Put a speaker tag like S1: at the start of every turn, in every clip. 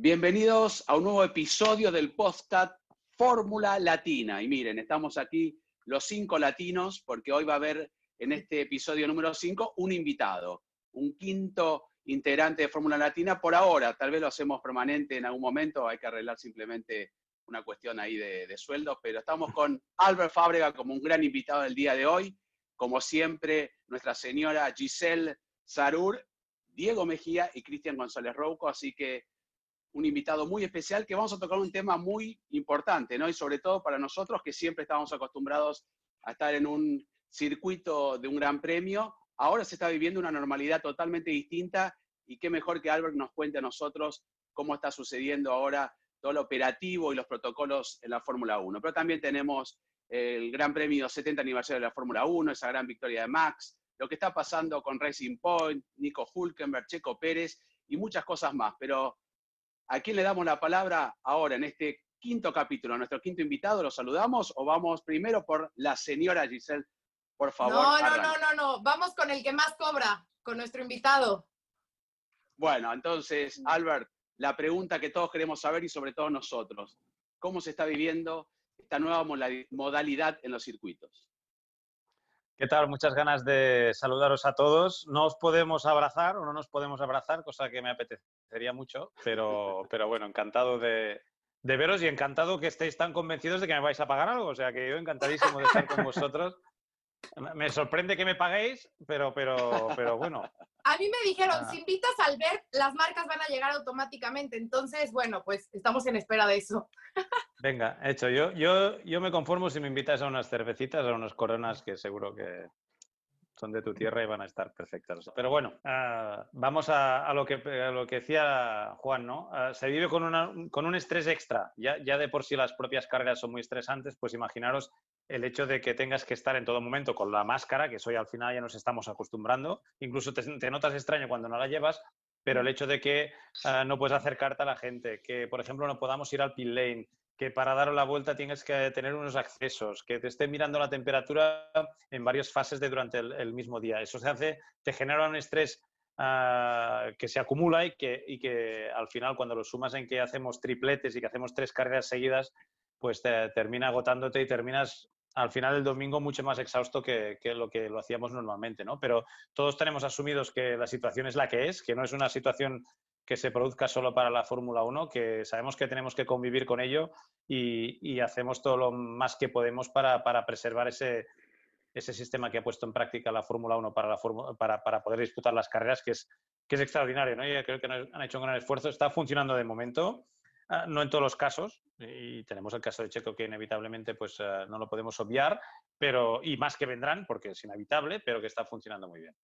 S1: Bienvenidos a un nuevo episodio del podcast Fórmula Latina. Y miren, estamos aquí los cinco latinos porque hoy va a haber en este episodio número 5 un invitado, un quinto integrante de Fórmula Latina por ahora. Tal vez lo hacemos permanente en algún momento, hay que arreglar simplemente una cuestión ahí de, de sueldos, pero estamos con Albert Fábrega como un gran invitado del día de hoy. Como siempre, nuestra señora Giselle Sarur, Diego Mejía y Cristian González Rouco, así que un invitado muy especial que vamos a tocar un tema muy importante, ¿no? Y sobre todo para nosotros que siempre estábamos acostumbrados a estar en un circuito de un gran premio, ahora se está viviendo una normalidad totalmente distinta y qué mejor que Albert nos cuente a nosotros cómo está sucediendo ahora todo lo operativo y los protocolos en la Fórmula 1. Pero también tenemos el Gran Premio 70 aniversario de la Fórmula 1, esa gran victoria de Max, lo que está pasando con Racing Point, Nico Hulkenberg, Checo Pérez y muchas cosas más. Pero ¿A quién le damos la palabra ahora en este quinto capítulo? ¿A nuestro quinto invitado lo saludamos o vamos primero por la señora Giselle? Por favor.
S2: No, no,
S1: arranque.
S2: no, no, no. Vamos con el que más cobra, con nuestro invitado.
S1: Bueno, entonces, Albert, la pregunta que todos queremos saber y sobre todo nosotros, ¿cómo se está viviendo esta nueva modalidad en los circuitos?
S3: ¿Qué tal? Muchas ganas de saludaros a todos. No os podemos abrazar o no nos podemos abrazar, cosa que me apetecería mucho, pero, pero bueno, encantado de, de veros y encantado que estéis tan convencidos de que me vais a pagar algo. O sea, que yo encantadísimo de estar con vosotros. Me- sorprende que me paguéis, pero, pero, pero bueno,
S2: A mí me dijeron,
S3: Ah.
S2: si invitas al Albert, las marcas van a llegar automáticamente. Entonces, bueno, pues estamos en espera de eso.
S3: venga, hecho. Yo, yo, yo me conformo si me invitas a unas cervecitas, a unas coronas que seguro que son de tu tierra y van a estar perfectas. Pero bueno, ah, vamos a, lo que, lo que decía Juan, ¿no? Ah, se vive con, una- con un estrés extra. Ya, ya de por sí las propias carreras son muy estresantes, pues imaginaros el hecho de que tengas que estar en todo momento con la máscara, que eso al final ya nos estamos acostumbrando. Incluso te, notas extraño cuando no la llevas, pero el hecho de que ah, no puedes acercarte a la gente, que por ejemplo no podamos ir al pit lane, que para dar la vuelta tienes que tener unos accesos, que te estén mirando la temperatura en varias fases de durante el, el mismo día. Eso se hace, te genera un estrés ah, que se acumula y que, y que al final cuando lo sumas en que hacemos tripletes y que hacemos tres carreras seguidas, pues te termina agotándote y terminas al final del domingo mucho más exhausto que, que lo que lo hacíamos normalmente, ¿no? Pero todos tenemos asumidos que la situación es la que es, que no es una situación que se produzca solo para la Fórmula 1, que sabemos que tenemos que convivir con ello y, y hacemos todo lo más que podemos para, para preservar ese, ese sistema que ha puesto en práctica la Fórmula 1 para, la para, para poder disputar las carreras, que es, que es extraordinario. ¿no? Creo que han han hecho un gran esfuerzo. Está funcionando de momento, ah, no en todos los casos, y tenemos el caso de Checo que inevitablemente pues, ah, no lo podemos obviar, pero, y más que vendrán, porque es inevitable, pero que está funcionando muy bien.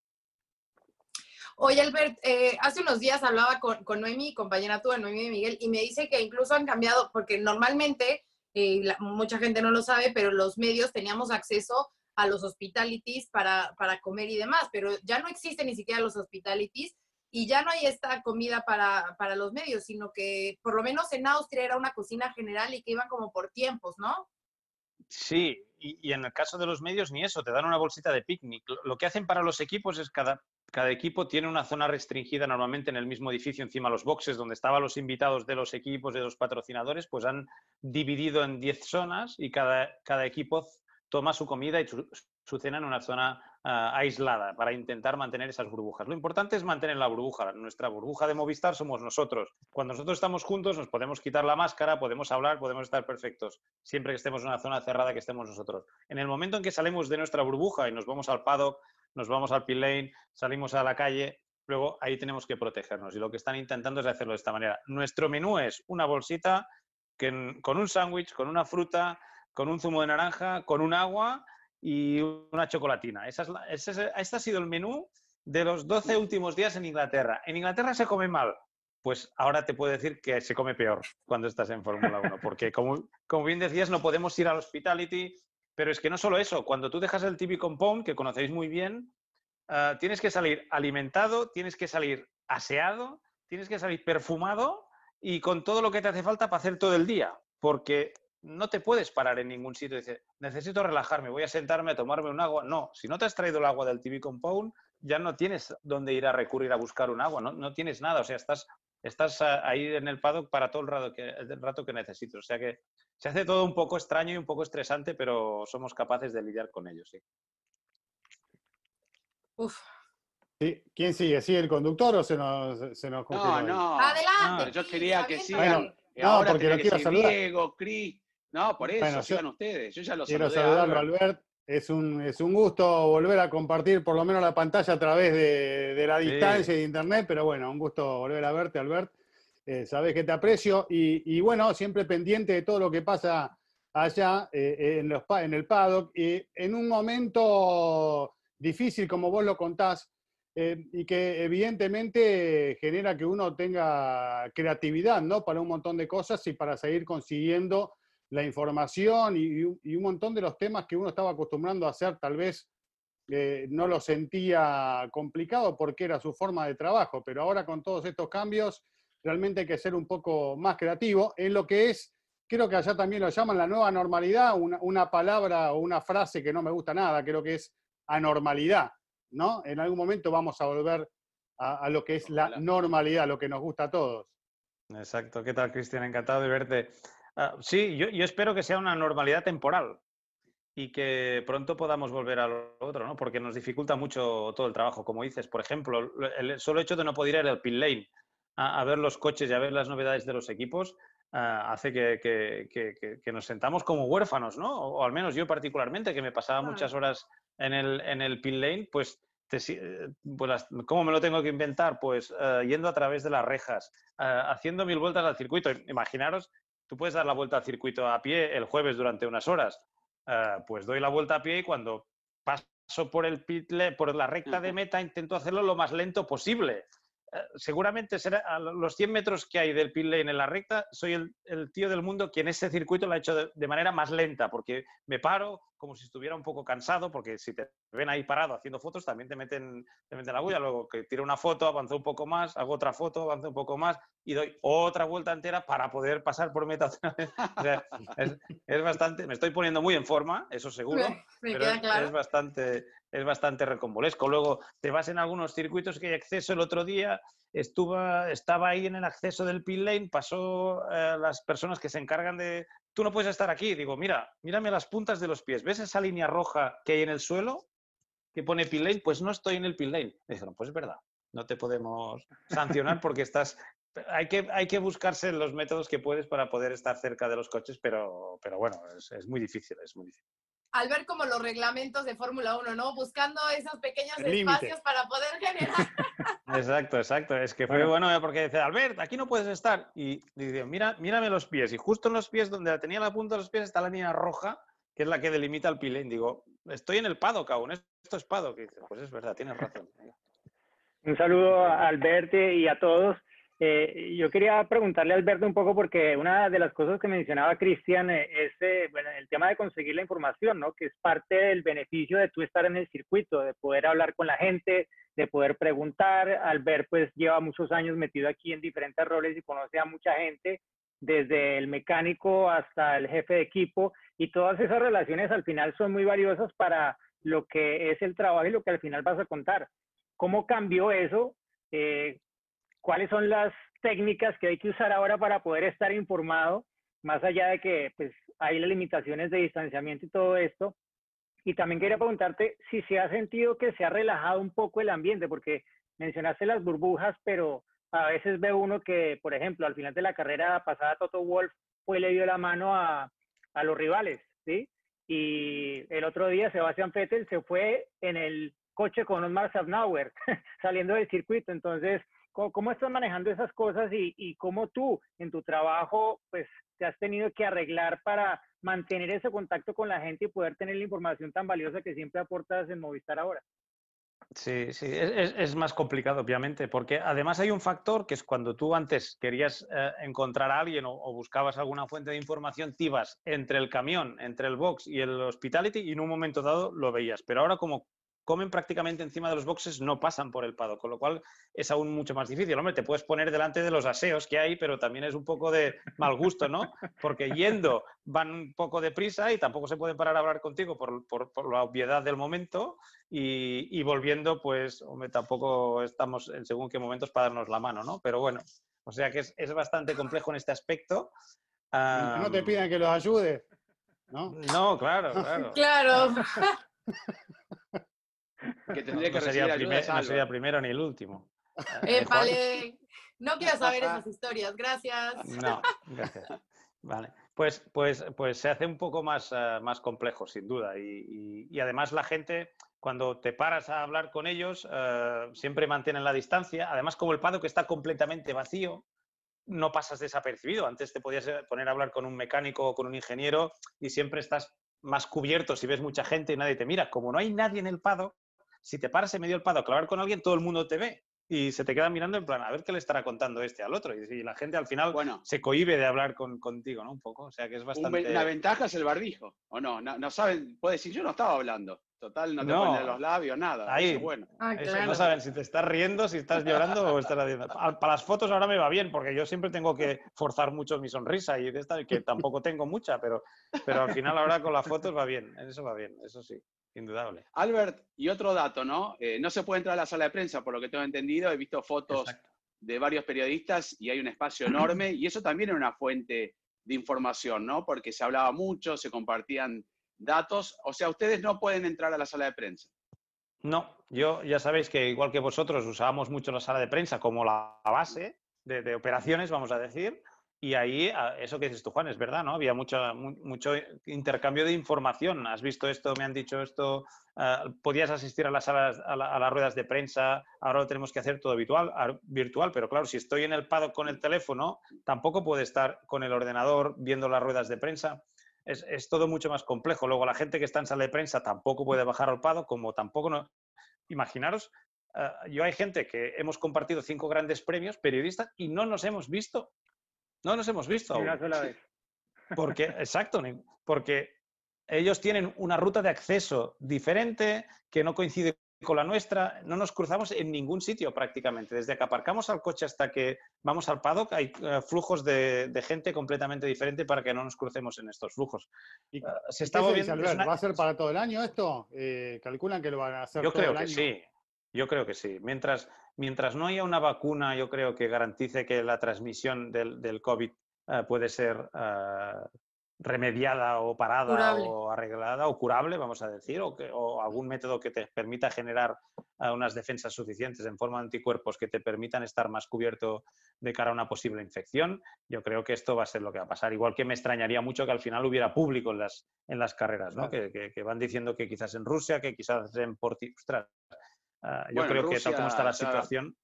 S2: Oye, Albert, eh, hace unos días hablaba con, con Noemi, compañera tuya, Noemi de Miguel, y me dice que incluso han cambiado, porque normalmente, eh, la- mucha gente no lo sabe, pero los medios teníamos acceso a los hospitalities para, para comer y demás, pero ya no existen ni siquiera los hospitalities y ya no hay esta comida para, para los medios, sino que por lo menos en Austria era una cocina general y que iban como por tiempos, ¿no?
S3: Sí, y, y en el caso de los medios ni eso, te dan una bolsita de picnic. Lo que hacen para los equipos es cada, cada equipo tiene una zona restringida normalmente en el mismo edificio, encima los boxes donde estaban los invitados de los equipos, de los patrocinadores, pues han dividido en 10 zonas y cada, cada equipo toma su comida y su, su cena en una zona ah, aislada para intentar mantener esas burbujas. Lo importante es mantener la burbuja. Nuestra burbuja de Movistar somos nosotros. Cuando nosotros estamos juntos nos podemos quitar la máscara, podemos hablar, podemos estar perfectos, siempre que estemos en una zona cerrada que estemos nosotros. En el momento en que salimos de nuestra burbuja y nos vamos al paddock, nos vamos al pit lane, salimos a la calle, luego ahí tenemos que protegernos. Y lo que están intentando es hacerlo de esta manera. Nuestro menú es una bolsita que con un sándwich, con una fruta, con un zumo de naranja, con un agua y una chocolatina. Esa es la- ese es- este ha sido el menú de los 12 últimos días en Inglaterra. En Inglaterra se come mal. pues ahora te puedo decir que se come peor cuando estás en Fórmula 1, porque como, como bien decías, no podemos ir al hospitality, pero es que no solo eso, cuando tú dejas el TV Compound, que conocéis muy bien, ah, tienes que salir alimentado, tienes que salir aseado, tienes que salir perfumado y con todo lo que te hace falta para hacer todo el día, porque no te puedes parar en ningún sitio y necesito relajarme, voy a sentarme a tomarme un agua. No, si no te has traído el agua del TV Compound, ya no tienes dónde ir a recurrir a buscar un agua, no, no tienes nada, o sea, estás estás ahí en el paddock para todo el rato que, el rato que necesites. O sea que se hace todo un poco extraño y un poco estresante, pero somos capaces de lidiar con ello, sí.
S2: Uf.
S4: Sí. ¿Quién sigue? ¿Sigue el conductor o se nos, se nos
S1: No, no.
S2: Adelante.
S1: No, yo quería que sigan.
S4: Bueno, no,
S1: ahora
S4: porque lo quiero saludar.
S1: Diego, Cris. No, por eso,
S4: Bueno, yo
S1: sigan ustedes. Yo ya los
S4: Quiero saludarlo,
S1: Albert.
S4: Es un, es un gusto volver a compartir por lo menos la pantalla a través de, de la
S3: Sí.
S4: distancia y de internet, pero bueno, un gusto volver a verte, Albert. Eh, sabes que te aprecio y, y bueno, siempre pendiente de todo lo que pasa allá eh, en, los, en el paddock. Y en un momento difícil, como vos lo contás, eh, y que evidentemente genera que uno tenga creatividad, ¿no? Para un montón de cosas y para seguir consiguiendo la información y, y un- montón de los temas que uno estaba acostumbrando a hacer, tal vez eh, no lo sentía complicado porque era su forma de trabajo, pero ahora con todos estos cambios, realmente hay que ser un poco más creativo en lo que es, creo que allá también lo llaman la nueva normalidad, una, una palabra o una frase que no me gusta nada, creo que es anormalidad, ¿no? En algún momento vamos a volver a, a lo que es la normalidad, lo que nos gusta a todos.
S3: Exacto. ¿Qué tal, Cristian? Encantado de verte. Ah, sí, yo, yo espero que sea una normalidad temporal y que pronto podamos volver a lo otro, ¿no? Porque nos dificulta mucho todo el trabajo. Como dices, por ejemplo, el solo hecho de no poder ir al pit lane a, a ver los coches y a ver las novedades de los equipos ah, hace que, que- que- que- que nos sentamos como huérfanos, ¿no? O, o al menos yo particularmente, que me pasaba
S2: Claro.
S3: muchas horas en el, en el pit lane, pues, eh, pues ¿cómo me lo tengo que inventar? Pues eh, yendo a través de las rejas, eh, haciendo mil vueltas al circuito. Imaginaros, tú puedes dar la vuelta al circuito a pie el jueves durante unas horas. Eh, pues doy la vuelta a pie y cuando paso por el pit lane- por la recta de meta intento hacerlo lo más lento posible. Seguramente será a lo- los 100 metros que hay del pit lane en la recta, soy el, el tío del mundo quien ese circuito lo ha hecho de, de manera más lenta, porque me paro como si estuviera un poco cansado, porque si te ven ahí parado haciendo fotos, también te meten, te meten la bulla. Luego que tiro una foto, avanzo un poco más, hago otra foto, avanzo un poco más y doy otra vuelta entera para poder pasar por meta otra vez. O sea, es, es bastante, me estoy poniendo muy en forma, eso seguro
S2: Me, me
S3: pero es,
S2: claro.
S3: es bastante, es bastante recombolesco. Luego te vas en algunos circuitos que hay acceso. El otro día estuve, estaba ahí en el acceso del pit lane, pasó eh, las personas que se encargan de... Tú no puedes estar aquí. Digo, mira, mírame las puntas de los pies. ¿Ves esa línea roja que hay en el suelo que pone pit lane? Pues no estoy en el pit lane. Me dijeron, pues es verdad, no te podemos sancionar porque estás... Hay que, hay que buscarse los métodos que puedes para poder estar cerca de los coches, pero, pero bueno, es, es muy difícil, es muy difícil.
S2: Al ver como los reglamentos de Fórmula 1, ¿no? Buscando esos pequeños espacios para poder generar.
S3: Exacto, exacto. Es que fue
S4: Bueno.
S3: bueno, eh, porque dice, Albert, aquí no puedes estar. Y dice, mira, mírame los pies. Y justo en los pies, donde tenía la punta de los pies, está la línea roja, que es la que delimita el pilén. Digo, estoy en el paddock aún, esto es paddock. Y dice, pues es verdad, tienes razón.
S5: Un saludo a Alberto y a todos. Eh, yo quería preguntarle a Alberto un poco porque una de las cosas que mencionaba Cristian eh, es eh, bueno, el tema de conseguir la información, ¿no? Que es parte del beneficio de tú estar en el circuito, de poder hablar con la gente, de poder preguntar. Albert pues lleva muchos años metido aquí en diferentes roles y conoce a mucha gente, desde el mecánico hasta el jefe de equipo y todas esas relaciones al final son muy valiosas para lo que es el trabajo y lo que al final vas a contar. ¿Cómo cambió eso? Eh, ¿Cuáles son las técnicas que hay que usar ahora para poder estar informado? Más allá de que pues, hay las limitaciones de distanciamiento y todo esto. Y también quería preguntarte si se ha sentido que se ha relajado un poco el ambiente, porque mencionaste las burbujas, pero a veces ve uno que, por ejemplo, al final de la carrera pasada, Toto Wolf fue le dio la mano a, a los rivales, ¿sí? Y el otro día Sebastián Vettel se fue en el coche con Osmar Safnauer saliendo del circuito. Entonces, ¿cómo, estás manejando esas cosas y, cómo tú en tu trabajo pues te has tenido que arreglar para mantener ese contacto con la gente y poder tener la información tan valiosa que siempre aportas en Movistar ahora?
S3: Sí, sí, es, es, más complicado, obviamente, porque además hay un factor que es cuando tú antes querías eh, encontrar a alguien o, o, buscabas alguna fuente de información, te ibas entre el camión, entre el box y el hospitality y en un momento dado lo veías. Pero ahora como comen prácticamente encima de los boxes, no pasan por el pado, con lo cual es aún mucho más difícil. Hombre, te puedes poner delante de los aseos que hay, pero también es un poco de mal gusto, ¿no? Porque yendo van un poco deprisa y tampoco se pueden parar a hablar contigo por, por, por la obviedad del momento y, y, volviendo, pues, hombre, tampoco estamos en según qué momentos para darnos la mano, ¿no? Pero bueno, o sea que es, es bastante complejo en este aspecto.
S4: Um, no te pidan que los ayudes. No,
S3: no claro, claro.
S2: claro.
S1: que tendría que
S3: no sería, primer, no sería primero ni el último.
S2: Eh, vale. No quiero saber esas historias, gracias.
S3: No, gracias. Vale. Pues, pues, pues se hace un poco más, uh, más complejo, sin duda. Y, y, y, además la gente, cuando te paras a hablar con ellos, uh, siempre mantienen la distancia. Además, como el paddock está completamente vacío, no pasas desapercibido. Antes te podías poner a hablar con un mecánico o con un ingeniero y siempre estás más cubierto si ves mucha gente y nadie te mira. Como no hay nadie en el paddock, si te paras en medio del pado a clavar con alguien, todo el mundo te ve y se te queda mirando en plan, a ver qué le estará contando este al otro. Y, la gente al final
S1: bueno,
S3: se cohibe de hablar con, contigo, ¿no? Un poco. O sea que es bastante.
S1: Una ventaja es el barbijo, ¿o no? No, no saben, puede decir, yo no estaba hablando. Total, no te no. ponen los labios, nada.
S3: Ahí,
S1: Eso, bueno.
S2: Ah,
S3: Eso,
S2: claro.
S3: no saben si te estás riendo, si estás llorando o estás haciendo. Para las fotos ahora me va bien, porque yo siempre tengo que forzar mucho mi sonrisa y de esta, que tampoco tengo mucha, pero, pero al final ahora con las fotos va bien. Eso va bien, eso sí. Indudable.
S1: Albert, y otro dato, ¿no? Eh, no se puede entrar a la sala de prensa, por lo que tengo entendido. He visto fotos Exacto. de varios periodistas y hay un espacio enorme y eso también era una fuente de información, ¿no? Porque se hablaba mucho, se compartían datos. O sea, ustedes no pueden entrar a la sala de prensa.
S3: No, yo ya sabéis que igual que vosotros usábamos mucho la sala de prensa como la base de, de operaciones, vamos a decir. Y ahí, eso que dices tú, Juan, es verdad, ¿no? Había mucho, mucho intercambio de información. Has visto esto, me han dicho esto, uh, podías asistir a las, a, la, a, las ruedas de prensa, ahora lo tenemos que hacer todo virtual, virtual, pero claro, si estoy en el paddock con el teléfono, tampoco puedo estar con el ordenador viendo las ruedas de prensa. Es, es, todo mucho más complejo. Luego, la gente que está en sala de prensa tampoco puede bajar al paddock, como tampoco no... Imaginaros, uh, yo hay gente que hemos compartido cinco grandes premios, periodistas, y no nos hemos visto no nos hemos visto.
S5: Una sola vez.
S3: Porque, exacto, porque ellos tienen una ruta de acceso diferente que no coincide con la nuestra. No nos cruzamos en ningún sitio prácticamente. Desde que aparcamos al coche hasta que vamos al paddock hay uh, flujos de, de, gente completamente diferente para que no nos crucemos en estos flujos.
S4: ¿Y, uh, se está moviendo. Una... ¿Va a ser para todo el año esto? Eh, ¿Calculan que lo van a hacer
S3: Yo
S4: todo
S3: creo
S4: el
S3: que
S4: año?
S3: sí. Yo creo que sí. Mientras, mientras no haya una vacuna, yo creo que garantice que la transmisión del, del COVID uh, puede ser uh, remediada o parada
S2: curable.
S3: o arreglada o curable, vamos a decir, o, que, o algún método que te permita generar uh, unas defensas suficientes en forma de anticuerpos que te permitan estar más cubierto de cara a una posible infección, yo creo que esto va a ser lo que va a pasar. Igual que me extrañaría mucho que al final hubiera público en las, en las carreras, ¿no? Que, que, que, van diciendo que quizás en Rusia, que quizás en Portugal. Uh, yo
S1: bueno,
S3: creo
S1: Rusia,
S3: que tal como está la situación,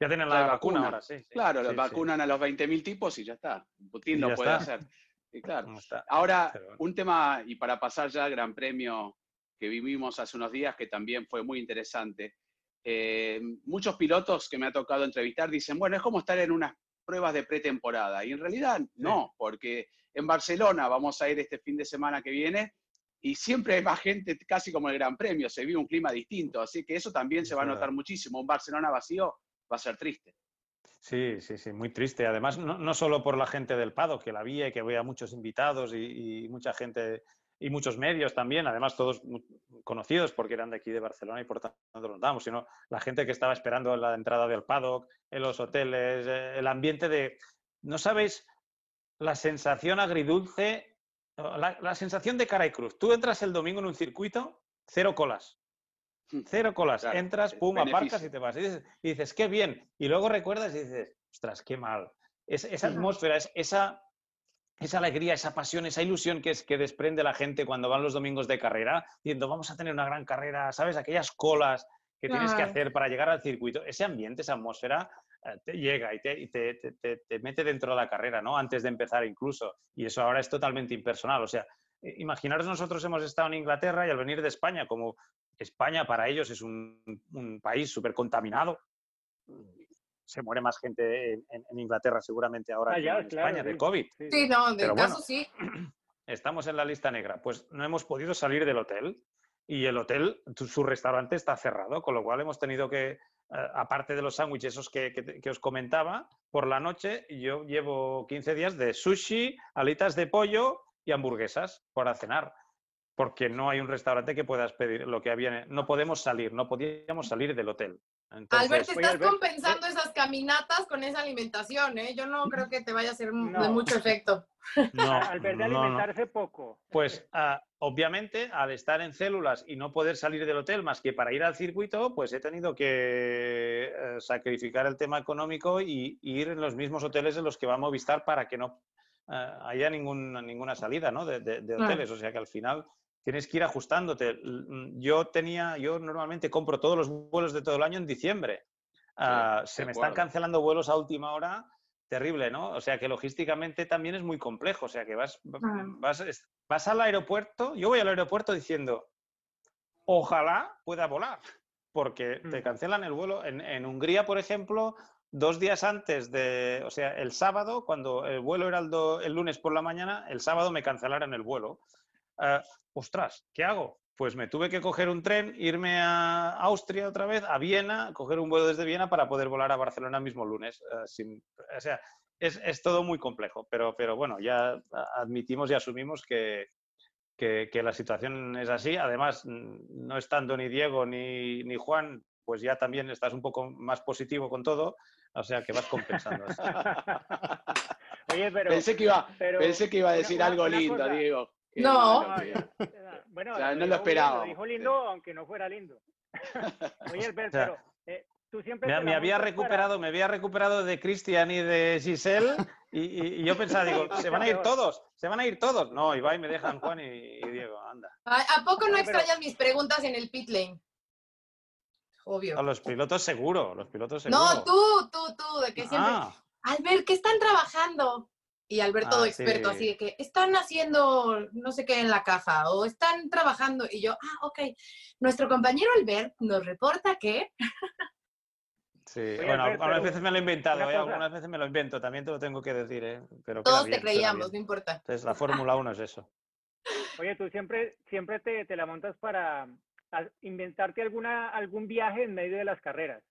S3: ya tienen la,
S1: la
S3: vacuna,
S1: vacuna,
S3: ahora, sí. sí
S1: claro,
S3: sí,
S1: vacunan
S3: sí.
S1: a los 20.000 tipos y ya está. Putin lo
S3: ya
S1: puede
S3: está.
S1: hacer. Y claro.
S3: Está.
S1: Ahora,
S3: Pero-
S1: un tema, y para pasar ya al Gran Premio que vivimos hace unos días, que también fue muy interesante. Eh, muchos pilotos que me ha tocado entrevistar dicen, bueno, es como estar en unas pruebas de pretemporada. Y en realidad no, porque en Barcelona vamos a ir este fin de semana que viene y siempre hay más gente, casi como el Gran Premio, se vive un clima distinto, así que eso también se va a notar muchísimo. Un Barcelona vacío va a ser triste.
S3: Sí, sí, sí, muy triste. Además, no, no solo por la gente del Pado, que la vi y que veía muchos invitados y, y mucha gente y muchos medios también, además todos conocidos porque eran de aquí de Barcelona y por tanto lo notamos, sino la gente que estaba esperando la entrada del paddock, en los hoteles, eh, el ambiente de... ¿No sabéis la sensación agridulce, la, la sensación de cara y cruz? Tú entras el domingo en un circuito, cero colas. Cero colas.
S1: Claro,
S3: Entras, pum, aparcas y te vas. Y dices, y dices, qué bien. Y luego recuerdas y dices, ostras, qué mal. Es, esa atmósfera, es, esa, esa alegría, esa pasión, esa ilusión que, es, que desprende la gente cuando van los domingos de carrera, diciendo, vamos a tener una gran carrera, ¿sabes? Aquellas colas que tienes que hacer para llegar al circuito. Ese ambiente, esa atmósfera, te llega y, te, y te, te- te- te mete dentro de la carrera, ¿no? Antes de empezar incluso. Y eso ahora es totalmente impersonal. O sea, eh, imaginaros nosotros hemos estado en Inglaterra y al venir de España, como España para ellos es un, un país súper contaminado. Se muere más gente en, en Inglaterra seguramente ahora
S5: Ah,
S3: que en
S5: claro,
S3: España de. COVID.
S5: Sí.
S2: Sí, no, de
S3: Pero
S2: caso
S3: bueno.
S2: sí.
S3: Estamos en la lista negra. Pues no hemos podido salir del hotel y el hotel, su restaurante está cerrado, con lo cual hemos tenido que, eh, aparte de los sándwiches esos que os comentaba, por la noche yo llevo 15 días de sushi, alitas de pollo y hamburguesas para cenar. Porque no hay un restaurante que puedas pedir lo que había. No podemos salir, no podíamos salir del hotel. Entonces,
S2: Albert,
S5: Oye,
S2: estás
S5: Albert,
S2: compensando esas caminatas con esa alimentación, ¿eh? Yo no creo que te vaya a hacer m- de
S5: No.
S2: mucho efecto.
S3: no,
S5: Al ver de
S3: no, no.
S5: alimentarse poco.
S3: Pues ah, obviamente al estar en células y no poder salir del hotel más que para ir al circuito, pues he tenido que eh, sacrificar el tema económico y, y ir en los mismos hoteles en los que va a Movistar para que no eh, haya ningún- ninguna salida ¿no? de, de- de
S2: Claro.
S3: hoteles. O sea que al final tienes que ir ajustándote. Mm, Yo tenía, yo normalmente compro todos los vuelos de todo el año en diciembre. Ah, se me están cancelando vuelos a última hora terrible, ¿no? O sea que logísticamente también es muy complejo. O sea que vas,
S2: Ah.
S3: vas, vas al aeropuerto, yo voy al aeropuerto diciendo, ojalá pueda volar, porque te
S5: Mm.
S3: cancelan el vuelo. En, en Hungría, por ejemplo, dos días antes de, o sea, el sábado, cuando el vuelo era el, do- el lunes por la mañana, el sábado me cancelaron el vuelo. Ah, ostras, ¿qué hago? Pues me tuve que coger un tren, irme a Austria otra vez, a Viena, coger un vuelo desde Viena para poder volar a Barcelona el mismo lunes. sin- o sea, es, es todo muy complejo, pero, pero bueno, ya admitimos y asumimos que, que, que la situación es así. Además, no estando ni Diego ni, ni Juan, pues ya también estás un poco más positivo con todo, o sea que vas compensando.
S5: Oye, pero...
S1: pensé, que iba,
S5: pero
S1: pensé que iba a decir
S5: una-
S1: algo
S5: una
S1: lindo,
S5: cosa.
S1: Diego.
S2: No.
S5: Bueno,
S1: O sea, no lo
S5: bien,
S1: esperábamos.
S5: dijo lindo, aunque no fuera lindo. Oye, Albert,
S3: O sea,
S5: pero eh, tú siempre...
S3: Me, me había
S5: montas para-
S3: recuperado, me había recuperado de Cristian y de Giselle y, y- y yo pensaba, digo, se van a ir todos, se van a ir todos. No, y va y me dejan Juan y, y Diego, anda.
S2: ¿A, poco no
S5: No, pero-
S2: extrañas mis preguntas en el pit lane? Obvio.
S3: A los pilotos seguro, los pilotos seguro.
S2: No, tú, tú, tú, de que siempre.
S3: Ah,
S2: Albert, ¿qué están trabajando? Y Albert todo
S3: Ah,
S2: experto,
S3: sí.
S2: así de que están haciendo no sé qué en la caja o están trabajando. Y yo, ah, ok. Nuestro compañero Albert nos reporta que.
S3: sí.
S5: Oye,
S3: bueno,
S5: Albert,
S3: algunas veces me lo he inventado, ¿eh? algunas veces me lo invento, también te lo tengo que decir, ¿eh? Pero
S2: Todos
S3: bien,
S2: te creíamos, no importa.
S3: Entonces, la Fórmula 1 es eso.
S5: Oye, tú siempre, siempre te, te la montas para inventarte alguna, algún viaje en medio de las carreras.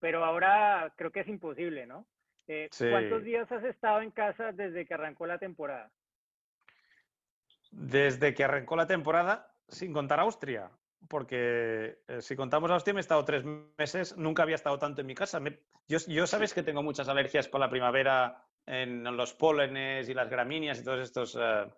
S5: Pero ahora creo que es imposible, ¿no? Eh,
S3: Sí.
S5: ¿Cuántos días has estado en casa desde que arrancó la temporada?
S3: Desde que arrancó la temporada, sin contar Austria, porque eh, si contamos Austria me he estado tres meses, nunca había estado tanto en mi casa. Me- yo, yo sabes que tengo muchas alergias con la primavera en los pólenes y las gramíneas y todos estos, eh,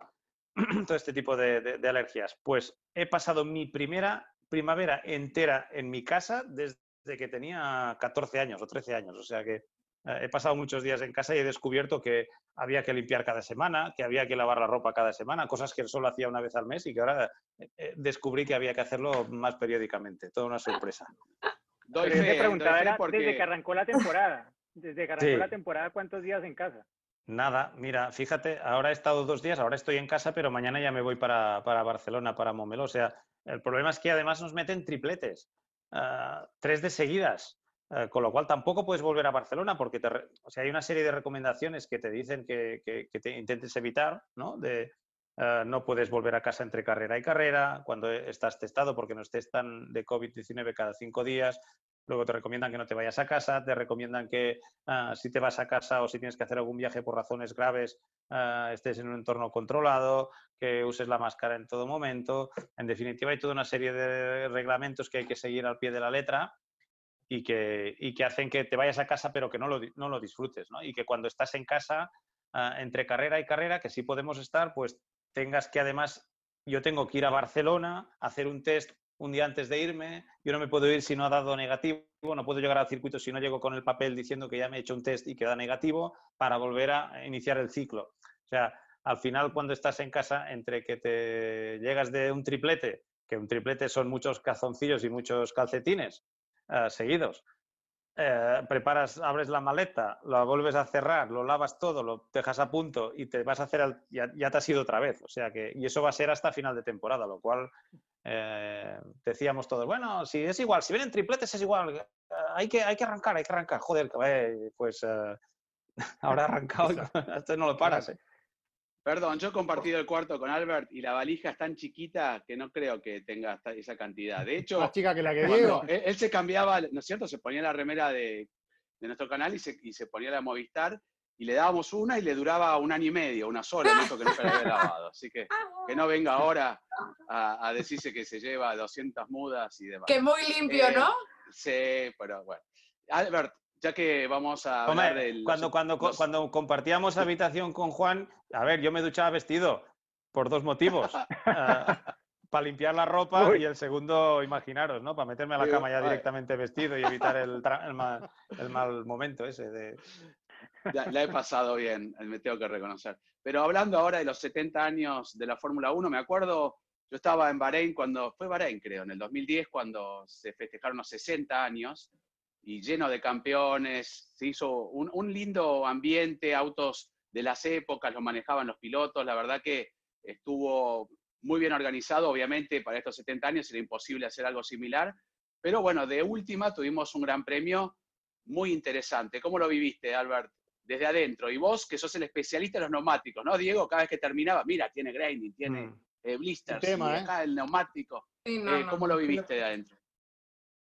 S3: todo este tipo de, de- de alergias. Pues he pasado mi primera primavera entera en mi casa desde que tenía 14 años o 13 años, o sea que he pasado muchos días en casa y he descubierto que había que limpiar cada semana, que había que lavar la ropa cada semana, cosas que solo hacía una vez al mes y que ahora eh, eh, descubrí que había que hacerlo más periódicamente. Toda una sorpresa.
S1: Doy fe,
S5: preguntaba
S1: doy fe
S5: era
S1: porque-
S5: desde que arrancó la temporada. Desde que arrancó
S3: Sí.
S5: la temporada, ¿cuántos días en casa?
S3: Nada, mira, fíjate, ahora he estado dos días, ahora estoy en casa, pero mañana ya me voy para, para Barcelona, para Momelo. O sea, el problema es que además nos meten tripletes, ah, tres de seguidas, ah, con lo cual tampoco puedes volver a Barcelona porque te o sea, hay una serie de recomendaciones que te dicen que, que- que te intentes evitar, ¿no? De, ah, no puedes volver a casa entre carrera y carrera, cuando estás testado porque nos testan de COVID-19 cada cinco días, Luego te recomiendan que no te vayas a casa, te recomiendan que ah, si te vas a casa o si tienes que hacer algún viaje por razones graves, estés en un entorno controlado, que uses la máscara en todo momento. En definitiva, hay toda una serie de reglamentos que hay que seguir al pie de la letra y que, y que hacen que te vayas a casa pero que no lo, no lo disfrutes. ¿no? Y que cuando estás en casa, ah, entre carrera y carrera, que sí podemos estar, pues tengas que además, yo tengo que ir a Barcelona, a hacer un test un día antes de irme, yo no me puedo ir si no ha dado negativo, no puedo llegar al circuito si no llego con el papel diciendo que ya me he hecho un test y que da negativo para volver a iniciar el ciclo. O sea, al final cuando estás en casa, entre que te llegas de un triplete, que un triplete son muchos calzoncillos y muchos calcetines eh, seguidos, eh, preparas, abres la maleta, la vuelves a cerrar, lo lavas todo, lo dejas a punto y te vas a hacer, al- ya, ya te has ido otra vez. O sea que, y eso va a ser hasta final de temporada, lo cual eh, decíamos todos, bueno, si es igual, si vienen tripletes es igual, eh, hay que, hay que arrancar, hay que arrancar. Joder, eh, pues eh, ahora arrancado, esto no lo paras.
S1: Perdón, yo he compartido el cuarto con Albert y la valija es tan chiquita que no creo que tenga esa cantidad. De hecho,
S4: Más chica que la que Diego.
S1: él, él se cambiaba, ¿no es cierto? Se ponía la remera de, de nuestro canal y se, y se ponía la Movistar y le dábamos una y le duraba un año y medio, una sola, me dijo que nunca la había lavado. Así que que no venga ahora a, a decirse que se lleva 200 mudas y demás.
S2: Que muy limpio,
S1: Eh,
S2: ¿no?
S1: Sí, pero bueno. Albert, ya que vamos a
S3: Hombre,
S1: hablar del...
S3: cuando, cuando,
S1: los-
S3: cuando compartíamos habitación con Juan, a ver, yo me duchaba vestido por dos motivos. para limpiar la ropa
S5: Uy.
S3: y el segundo, imaginaros, ¿no? Para meterme a la cama ya
S1: vale.
S3: directamente vestido y evitar el, el mal, el mal momento ese de...
S1: La, la he pasado bien, me tengo que reconocer. Pero hablando ahora de los 70 años de la Fórmula 1, me acuerdo, yo estaba en Bahrein cuando, fue Bahrein creo, en el 2010, cuando se festejaron los 60 años y lleno de campeones, se hizo un, un lindo ambiente, autos de las épocas, los manejaban los pilotos, la verdad que estuvo muy bien organizado, obviamente para estos 70 años era imposible hacer algo similar, pero bueno, de última tuvimos un gran premio muy interesante. ¿Cómo lo viviste, Albert? Desde adentro. Y vos, que sos el especialista en los neumáticos, ¿no, Diego? Cada vez que terminaba, mira, tiene graining, tiene
S3: Mm.
S1: eh, blisters,
S4: tema,
S1: y
S4: ¿eh?
S1: acá el neumático.
S2: Sí, no,
S1: Eh, ¿Cómo
S2: no,
S1: lo viviste de adentro?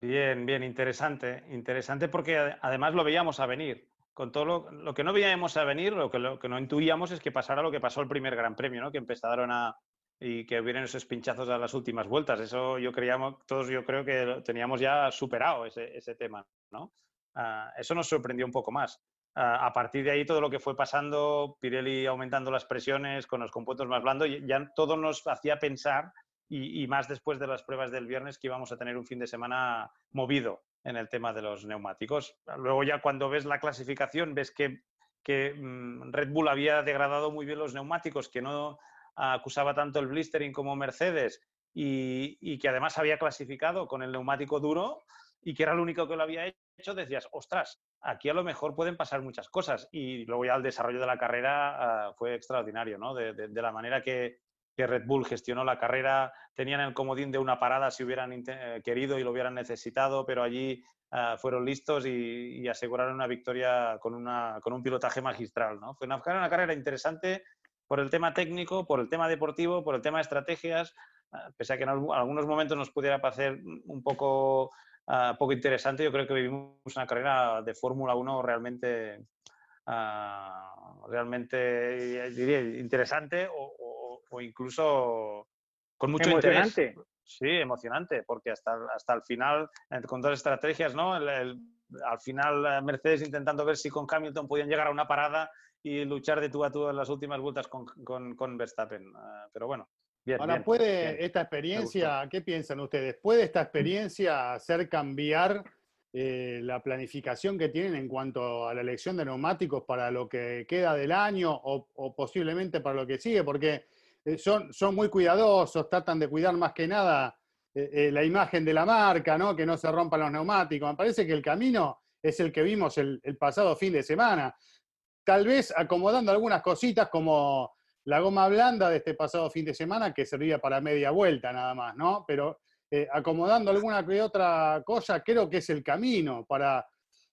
S3: Bien, bien, interesante. Interesante porque ade- además lo veíamos a venir. Con todo lo, que no veíamos a venir, lo que, lo que no intuíamos es que pasara lo que pasó el primer Gran Premio, ¿no? Que empezaron a y que hubieran esos pinchazos a las últimas vueltas. Eso yo creíamos, todos yo creo que teníamos ya superado ese, tema, ¿no? Ah, eso nos sorprendió un poco más. Ah, a partir de ahí todo lo que fue pasando, Pirelli aumentando las presiones con los compuestos más blandos, ya todo nos hacía pensar y, y más después de las pruebas del viernes que íbamos a tener un fin de semana movido en el tema de los neumáticos. Luego ya cuando ves la clasificación ves que, que, mm, Red Bull había degradado muy bien los neumáticos, que no acusaba tanto el blistering como Mercedes y, y que además había clasificado con el neumático duro y que era el único que lo había hecho, decías, ostras, aquí a lo mejor pueden pasar muchas cosas. Y luego ya el desarrollo de la carrera ah, fue extraordinario, ¿no? De la manera que, Red Bull gestionó la carrera, tenían el comodín de una parada si hubieran eh, querido y lo hubieran necesitado, pero allí ah, fueron listos y, aseguraron una victoria con, un pilotaje magistral, ¿no? Fue una, una carrera interesante por el tema técnico, por el tema deportivo, por el tema de estrategias, ah, pese a que en algu- algunos momentos nos pudiera parecer un poco, poco interesante, yo creo que vivimos una carrera de Fórmula 1 realmente, realmente eh, interesante o, o- incluso con mucho interés.
S5: Emocionante.
S3: Sí, emocionante, porque hasta, hasta el final, con todas las estrategias, ¿no? El- el- al final eh, Mercedes intentando ver si con Hamilton podían llegar a una parada y luchar de tú a tú en las últimas vueltas con, con- con Verstappen. Ah, pero bueno, bien.
S4: Ahora,
S3: bien,
S4: ¿puede
S3: bien.
S4: esta experiencia, qué piensan ustedes? ¿Puede esta experiencia hacer cambiar eh, la planificación que tienen en cuanto a la elección de neumáticos para lo que queda del año o, o posiblemente para lo que sigue? Porque son, son muy cuidadosos, tratan de cuidar más que nada eh, eh, la imagen de la marca, ¿no? Que no se rompan los neumáticos. Me parece que el camino es el que vimos el, pasado fin de semana. Tal vez acomodando algunas cositas como la goma blanda de este pasado fin de semana que servía para media vuelta nada más, ¿no? Pero eh, acomodando alguna que otra cosa, creo que es el camino para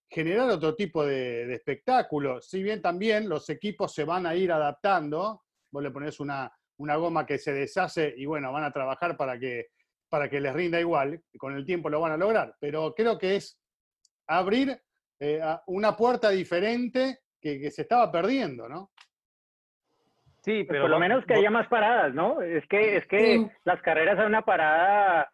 S4: generar otro tipo de, de espectáculo. Si bien también los equipos se van a ir adaptando, vos le pones una, una goma que se deshace y bueno, van a trabajar para que, para que les rinda igual, con el tiempo lo van a lograr, pero creo que es abrir eh, una puerta diferente que, que se estaba perdiendo, ¿no?
S3: Sí,
S5: Pues
S3: pero
S5: por lo menos que haya más paradas, ¿no? Es que, es que
S2: Sí.
S5: las carreras a una parada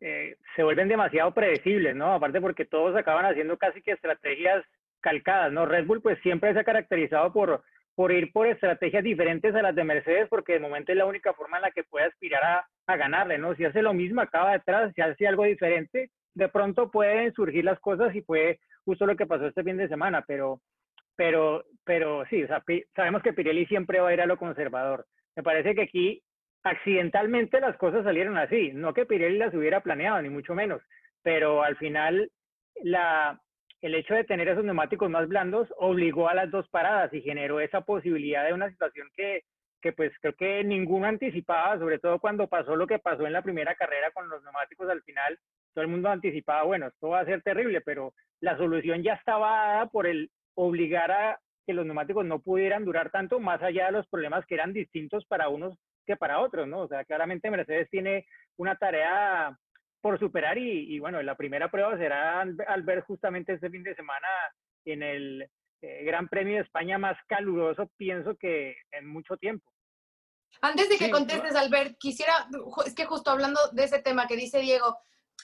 S5: eh, se vuelven demasiado predecibles, ¿no? Aparte porque todos acaban haciendo casi que estrategias calcadas, ¿no? Red Bull pues siempre se ha caracterizado por, por ir por estrategias diferentes a las de Mercedes porque de momento es la única forma en la que puede aspirar a, a ganarle, ¿no? Si hace lo mismo acaba detrás, si hace algo diferente, de pronto pueden surgir las cosas y fue justo lo que pasó este fin de semana, pero, pero, pero sí, o sea, sabemos que Pirelli siempre va a ir a lo conservador. Me parece que aquí accidentalmente las cosas salieron así, no que Pirelli las hubiera planeado, ni mucho menos, pero al final la, el hecho de tener esos neumáticos más blandos obligó a las dos paradas y generó esa posibilidad de una situación que, que pues creo que ninguno anticipaba, sobre todo cuando pasó lo que pasó en la primera carrera con los neumáticos al final, todo el mundo anticipaba, bueno, esto va a ser terrible, pero la solución ya estaba dada por el obligar a que los neumáticos no pudieran durar tanto, más allá de los problemas que eran distintos para unos que para otros, ¿no? O sea, claramente Mercedes tiene una tarea por superar y, y bueno, la primera prueba será al ver justamente este fin de semana en el eh, Gran Premio de España más caluroso, pienso que en mucho tiempo.
S2: Antes de que contestes, Albert, quisiera, es que justo hablando de ese tema que dice Diego,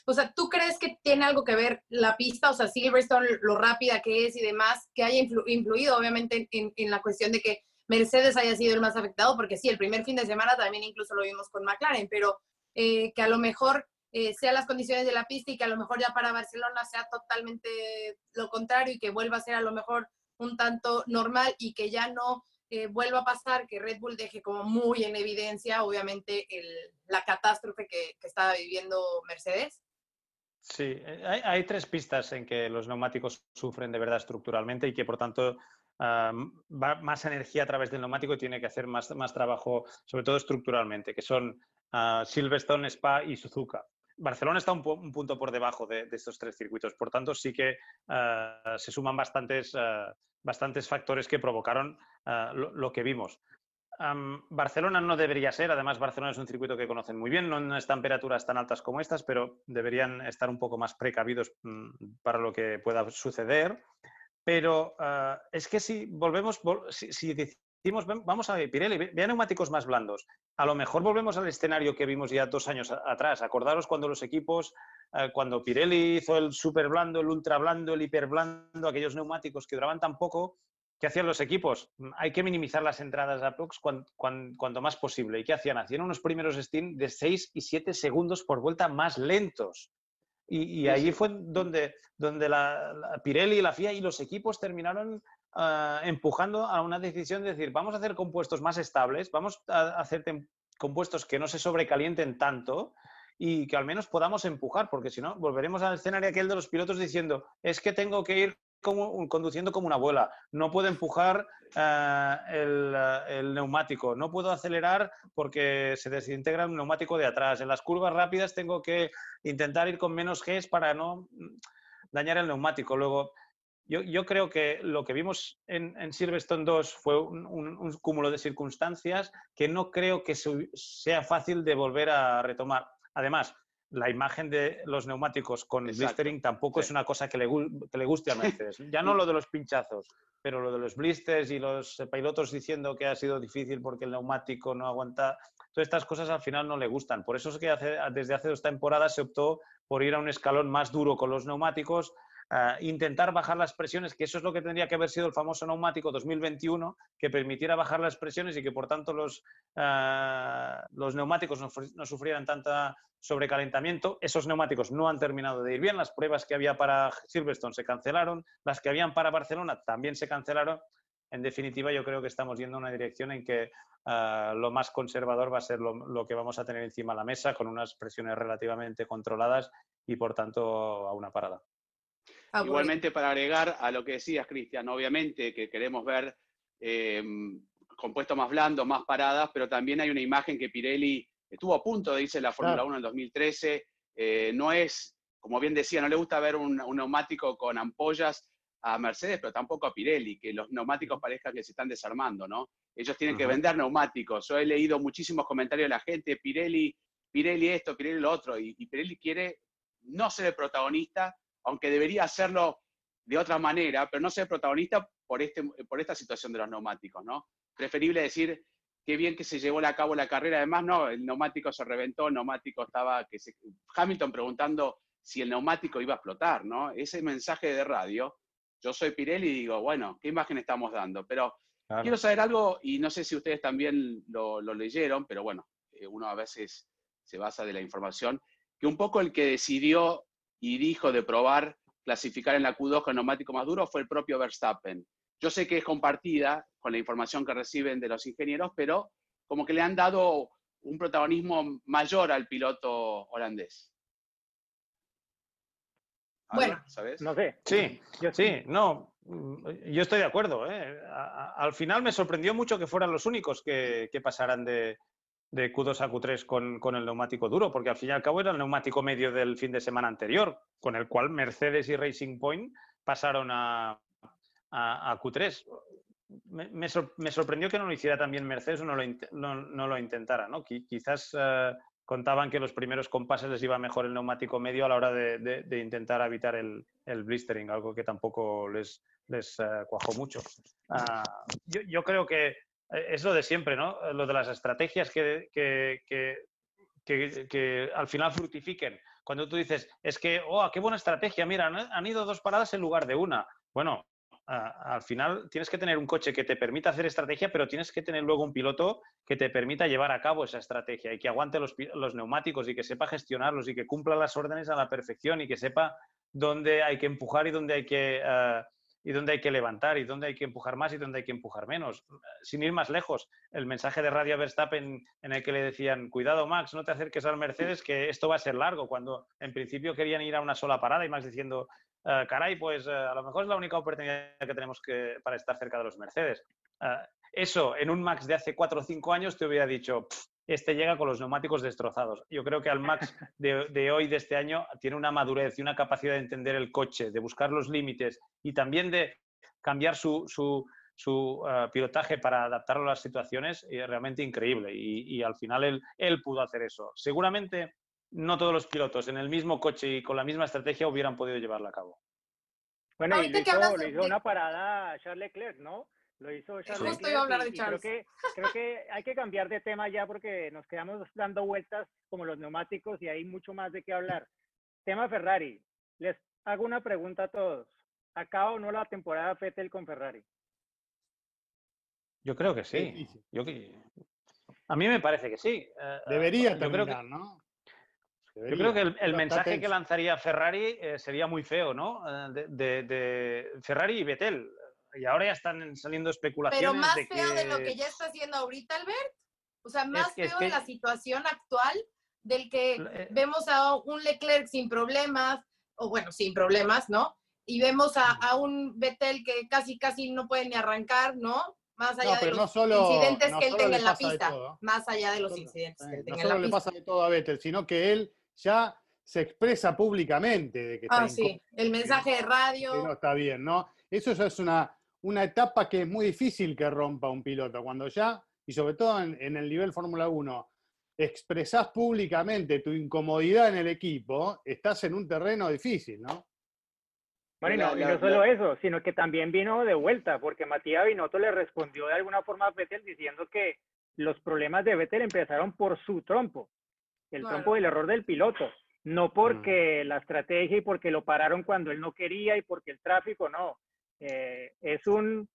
S2: o sea, ¿tú crees que tiene algo que ver la pista, o sea, Silverstone, lo rápida que es y demás, que haya influido obviamente en, en, la cuestión de que Mercedes haya sido el más afectado? Porque sí, el primer fin de semana también incluso lo vimos con McLaren, pero eh, que a lo mejor eh, sean las condiciones de la pista y que a lo mejor ya para Barcelona sea totalmente lo contrario y que vuelva a ser a lo mejor un tanto normal y que ya no eh, vuelva a pasar, que Red Bull deje como muy en evidencia, obviamente, la catástrofe que, que estaba viviendo Mercedes?
S3: Sí, eh, hay, tres pistas en que los neumáticos sufren de verdad estructuralmente y que por tanto va más energía a través del neumático y tiene que hacer más, más trabajo, sobre todo estructuralmente, que son uh, Silverstone, Spa y Suzuka. Barcelona está un, punto por debajo de, estos tres circuitos, por tanto sí que eh, se suman bastantes, eh, bastantes factores que provocaron eh, lo, que vimos. Barcelona no debería ser, además Barcelona es un circuito que conocen muy bien, no en temperaturas tan altas como estas, pero deberían estar un poco más precavidos mm, para lo que pueda suceder. Pero es que si volvemos, si, si vamos a ver, Pirelli, vea neumáticos más blandos. A lo mejor volvemos al escenario que vimos ya dos años atrás. Acordaros cuando los equipos, eh, cuando Pirelli hizo el super blando, el ultra blando, el hiper blando, aquellos neumáticos que duraban tan poco, ¿qué hacían los equipos? Hay que minimizar las entradas a Prox cuanto más posible. ¿Y qué hacían? Hacían unos primeros Steam de 6 y 7 segundos por vuelta más lentos. Y, allí fue donde, donde la, Pirelli, la FIA y los equipos terminaron Ah, empujando a una decisión de decir, vamos a hacer compuestos más estables, vamos a hacer compuestos que no se sobrecalienten tanto y que al menos podamos empujar, porque si no, volveremos al escenario aquel de los pilotos diciendo, es que tengo que ir conduciendo como una abuela, no puedo empujar ah, el, neumático, no puedo acelerar porque se desintegra el neumático de atrás, en las curvas rápidas tengo que intentar ir con menos Gs para no dañar el neumático. Luego, yo, creo que lo que vimos en, en Silverstone 2 fue un, cúmulo de circunstancias que no creo que sea fácil de volver a retomar. Además, la imagen de los neumáticos con blistering tampoco es una cosa que le, le, guste a Mercedes. Ya no lo de los pinchazos, pero lo de los blisters y los pilotos diciendo que ha sido difícil porque el neumático no aguanta. Todas estas cosas al final no le gustan. Por eso es que desde hace dos temporadas se optó por ir a un escalón más duro con los neumáticos, intentar bajar las presiones, que eso es lo que tendría que haber sido el famoso neumático 2021, que permitiera bajar las presiones y que por tanto los, ah, los neumáticos no, sufrieran tanta sobrecalentamiento. Esos neumáticos no han terminado de ir bien, las pruebas que había para Silverstone se cancelaron, las que habían para Barcelona también se cancelaron. En definitiva, yo creo que estamos yendo en una dirección en que ah, lo más conservador va a ser lo, lo, que vamos a tener encima de la mesa, con unas presiones relativamente controladas y, por tanto, a una parada.
S1: Ah, Igualmente, para agregar a lo que decías, Cristian, obviamente que queremos ver em, compuestos más blandos, más paradas, pero también hay una imagen que Pirelli estuvo a punto de irse la Fórmula 1 en el 2013. Eh, no es, como bien decía, no le gusta ver un, neumático con ampollas a Mercedes, pero tampoco a Pirelli, que los neumáticos parezcan que se están desarmando, ¿no? Ellos tienen que vender neumáticos. Yo he leído muchísimos comentarios de la gente, Pirelli, Pirelli esto, Pirelli lo otro, y, y Pirelli quiere no ser el protagonista, aunque debería hacerlo de otra manera, pero no ser protagonista por, este, por esta situación de los neumáticos, ¿no? Preferible decir qué bien que se llevó a cabo la carrera, además, no, el neumático se reventó, el neumático estaba, que se, Hamilton preguntando si el neumático iba a explotar, ¿no? Ese mensaje de radio, yo soy Pirelli y digo, bueno, ¿qué imagen estamos dando? Pero quiero saber algo, y no sé si ustedes también lo, lo leyeron, pero bueno, eh, uno a veces se basa de la información, que un poco el que decidió y dijo de probar clasificar en la Q2 con neumático más duro fue el propio Verstappen. Yo sé que es compartida con la información que reciben de los ingenieros, pero como que le han dado un protagonismo mayor al piloto holandés.
S2: Bueno,
S3: ¿sabes? No sé. Sí, sí, no. Mm, yo estoy de acuerdo. ¿eh? al final me sorprendió mucho que fueran los únicos que, pasaran de, Q2 a Q3 con, el neumático duro, porque al fin y al cabo era el neumático medio del fin de semana anterior, con el cual Mercedes y Racing Point pasaron a, Q3. Me, sorprendió que no lo hiciera también Mercedes o no lo, intentara. ¿no? quizás eh, contaban que los primeros compases les iba mejor el neumático medio a la hora de, intentar evitar el, blistering, algo que tampoco les, les eh, cuajó mucho. Ah, yo, creo que es lo de siempre, ¿no? Lo de las estrategias que, que, al final fructifiquen. Cuando tú dices, es que, oh, qué buena estrategia, mira, han ido dos paradas en lugar de una. Bueno, al final tienes que tener un coche que te permita hacer estrategia, pero tienes que tener luego un piloto que te permita llevar a cabo esa estrategia y que aguante los, neumáticos y que sepa gestionarlos y que cumpla las órdenes a la perfección y que sepa dónde hay que empujar y dónde hay que, eh, y dónde hay que levantar y dónde hay que empujar más y dónde hay que empujar menos. Sin ir más lejos, el mensaje de Radio Verstappen en el que le decían, cuidado Max, no te acerques al Mercedes, que esto va a ser largo, cuando en principio querían ir a una sola parada y Max diciendo, eh, caray, pues eh, a lo mejor es la única oportunidad que tenemos que, para estar cerca de los Mercedes. Eh, eso, en un Max de hace cuatro o cinco años te hubiera dicho, este llega con los neumáticos destrozados. Yo creo que al Max de, hoy, de este año, tiene una madurez y una capacidad de entender el coche, de buscar los límites y también de cambiar su, pilotaje para adaptarlo a las situaciones, realmente increíble. Y, al final él, él pudo hacer eso. Seguramente no todos los pilotos en el mismo coche y con la misma estrategia hubieran podido llevarla a cabo.
S5: Bueno, y hizo, hizo una parada Charles Leclerc, ¿no? Lo hizo Charles
S2: Justo iba a hablar de Charles.
S5: Creo que, creo que hay que cambiar de tema ya porque nos quedamos dando vueltas como los neumáticos y hay mucho más de qué hablar. Tema Ferrari. Les hago una pregunta a todos. ¿Acaba o no la temporada Fettel con Ferrari?
S3: Yo creo que sí. Yo, a mí me parece que sí.
S4: Eh, Debería terminar, ¿no?
S3: Yo creo que el, mensaje que lanzaría Ferrari eh, sería muy feo, ¿no? Eh, de, Ferrari y Vettel. Y ahora ya están saliendo especulaciones.
S2: Pero más feo de lo que ya está haciendo ahorita, Albert. O sea, más feo de la situación actual del que eh, vemos a un Leclerc sin problemas, o bueno, sin problemas, ¿no? Y vemos a, un Vettel que casi, casi no puede ni arrancar, ¿no? Más allá de los incidentes que él tenga en la pista. Más allá de los incidentes que él tenga en la pista. No
S4: le pasa de todo a Vettel, sino que él ya se expresa públicamente de que
S2: ah, sí, el mensaje de radio.
S4: no está bien, ¿no? Eso ya es una, una etapa que es muy difícil que rompa un piloto. Cuando ya, y sobre todo en, el nivel Fórmula 1, expresás públicamente tu incomodidad en el equipo, estás en un terreno difícil, ¿no?
S5: Bueno, y no, solo eso, sino que también vino de vuelta, porque Matías Binotto le respondió de alguna forma a Vettel diciendo que los problemas de Vettel empezaron por su trompo el trompo del error del piloto, no porque mm. la estrategia y porque lo pararon cuando él no quería y porque el tráfico no. Eh, es un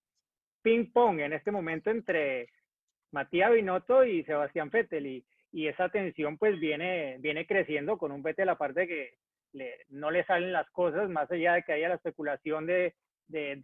S5: ping pong en este momento entre Matías Binotto y Sebastián Vettel y, esa tensión pues viene, viene creciendo con un Vettel aparte que no le salen las cosas más allá de que haya la especulación de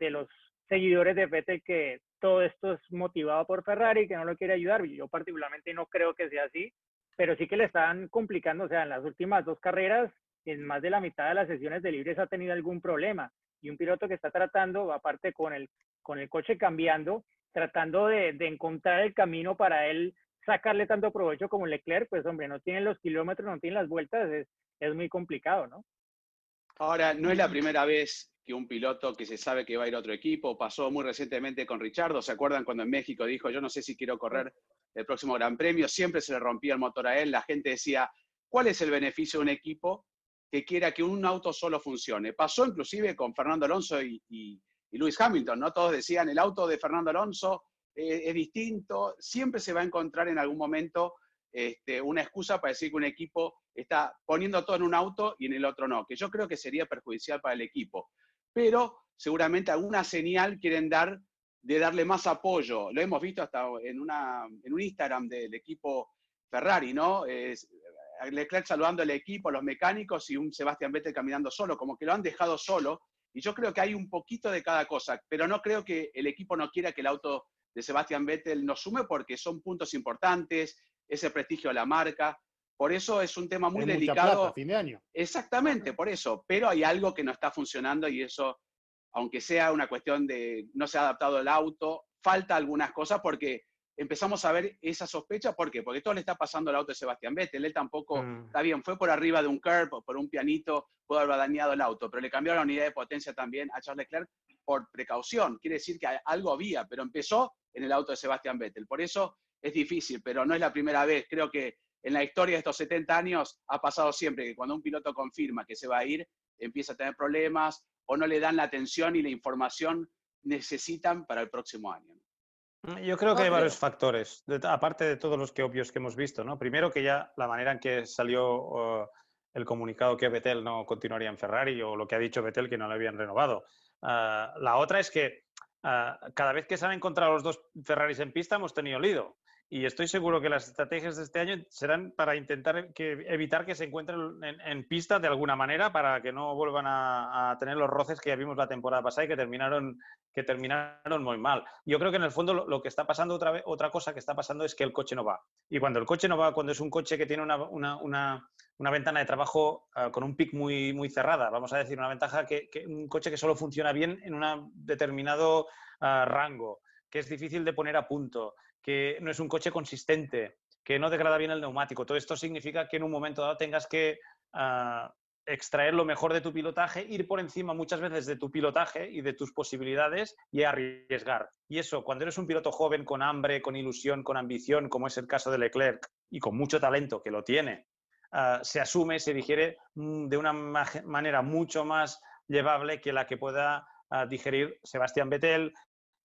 S5: los seguidores de Vettel que todo esto es motivado por Ferrari, que no lo quiere ayudar. Yo particularmente no creo que sea así pero sí que le están complicando, o sea, en las últimas dos carreras, en más de la mitad de las sesiones de libres ha tenido algún problema. Y un piloto que está tratando, aparte con el, con el coche cambiando, tratando de, de encontrar el camino para él sacarle tanto provecho como Leclerc, pues hombre, no tiene los kilómetros, no tiene las vueltas, es, es muy complicado, ¿no?
S1: Ahora, no es la primera vez que un piloto que se sabe que va a ir a otro equipo, pasó muy recientemente con Richardo, ¿se acuerdan cuando en México dijo, yo no sé si quiero correr el próximo Gran Premio, siempre se le rompía el motor a él, la gente decía, ¿cuál es el beneficio de un equipo que quiera que un auto solo funcione? Pasó inclusive con Fernando Alonso y, y, Lewis Hamilton, ¿no? Todos decían, el auto de Fernando Alonso eh, es distinto, siempre se va a encontrar en algún momento este, una excusa para decir que un equipo está poniendo todo en un auto y en el otro no, que yo creo que sería perjudicial para el equipo. Pero seguramente alguna señal quieren dar de darle más apoyo. Lo hemos visto hasta en, una, en un Instagram del equipo Ferrari, ¿no? Es, Leclerc saludando al equipo, a los mecánicos y un Sebastián Vettel caminando solo, como que lo han dejado solo. Y yo creo que hay un poquito de cada cosa, pero no creo que el equipo no quiera que el auto de Sebastián Vettel nos sume porque son puntos importantes, ese prestigio de la marca. Por eso es un tema muy delicado.
S4: fin de año.
S1: Exactamente, por eso. Pero hay algo que no está funcionando y eso aunque sea una cuestión de no se ha adaptado el auto, falta algunas cosas porque empezamos a ver esa sospecha. ¿Por qué? Porque todo le está pasando al auto de Sebastián Vettel. Él tampoco,
S3: Mm.
S1: está bien, fue por arriba de un curb o por un pianito, pudo haber dañado el auto, pero le cambiaron la unidad de potencia también a Charles Leclerc por precaución. Quiere decir que algo había, pero empezó en el auto de Sebastián Vettel. Por eso es difícil, pero no es la primera vez. Creo que en la historia de estos 70 años ha pasado siempre que cuando un piloto confirma que se va a ir, empieza a tener problemas o no le dan la atención y la información necesitan para el próximo año.
S3: Mm, Yo creo que hay varios factores, aparte de todos los que obvios que hemos visto, ¿no? Primero que ya la manera en que salió uh, el comunicado que Vettel no continuaría en Ferrari o lo que ha dicho Vettel que no le habían renovado. Ah, la otra es que ah, cada vez que se han encontrado los dos Ferraris en pista hemos tenido lido. Y estoy seguro que las estrategias de este año serán para intentar que, evitar que se encuentren en, en pista de alguna manera para que no vuelvan a, tener los roces que ya vimos la temporada pasada y que terminaron que terminaron muy mal. Yo creo que en el fondo lo, que está pasando otra vez, otra cosa que está pasando es que el coche no va. Y cuando el coche no va, cuando es un coche que tiene una, una, una, una ventana de trabajo uh, con un pic muy, muy cerrada, vamos a decir, una ventaja que, un coche que solo funciona bien en un determinado uh, rango, que es difícil de poner a punto, que no es un coche consistente, que no degrada bien el neumático. Todo esto significa que en un momento dado tengas que uh, extraer lo mejor de tu pilotaje, ir por encima muchas veces de tu pilotaje y de tus posibilidades y arriesgar. Y eso, cuando eres un piloto joven, con hambre, con ilusión, con ambición, como es el caso de Leclerc, y con mucho talento, que lo tiene, uh, se asume, se digiere mm, de una manera mucho más llevable que la que pueda uh, digerir Sebastián Vettel,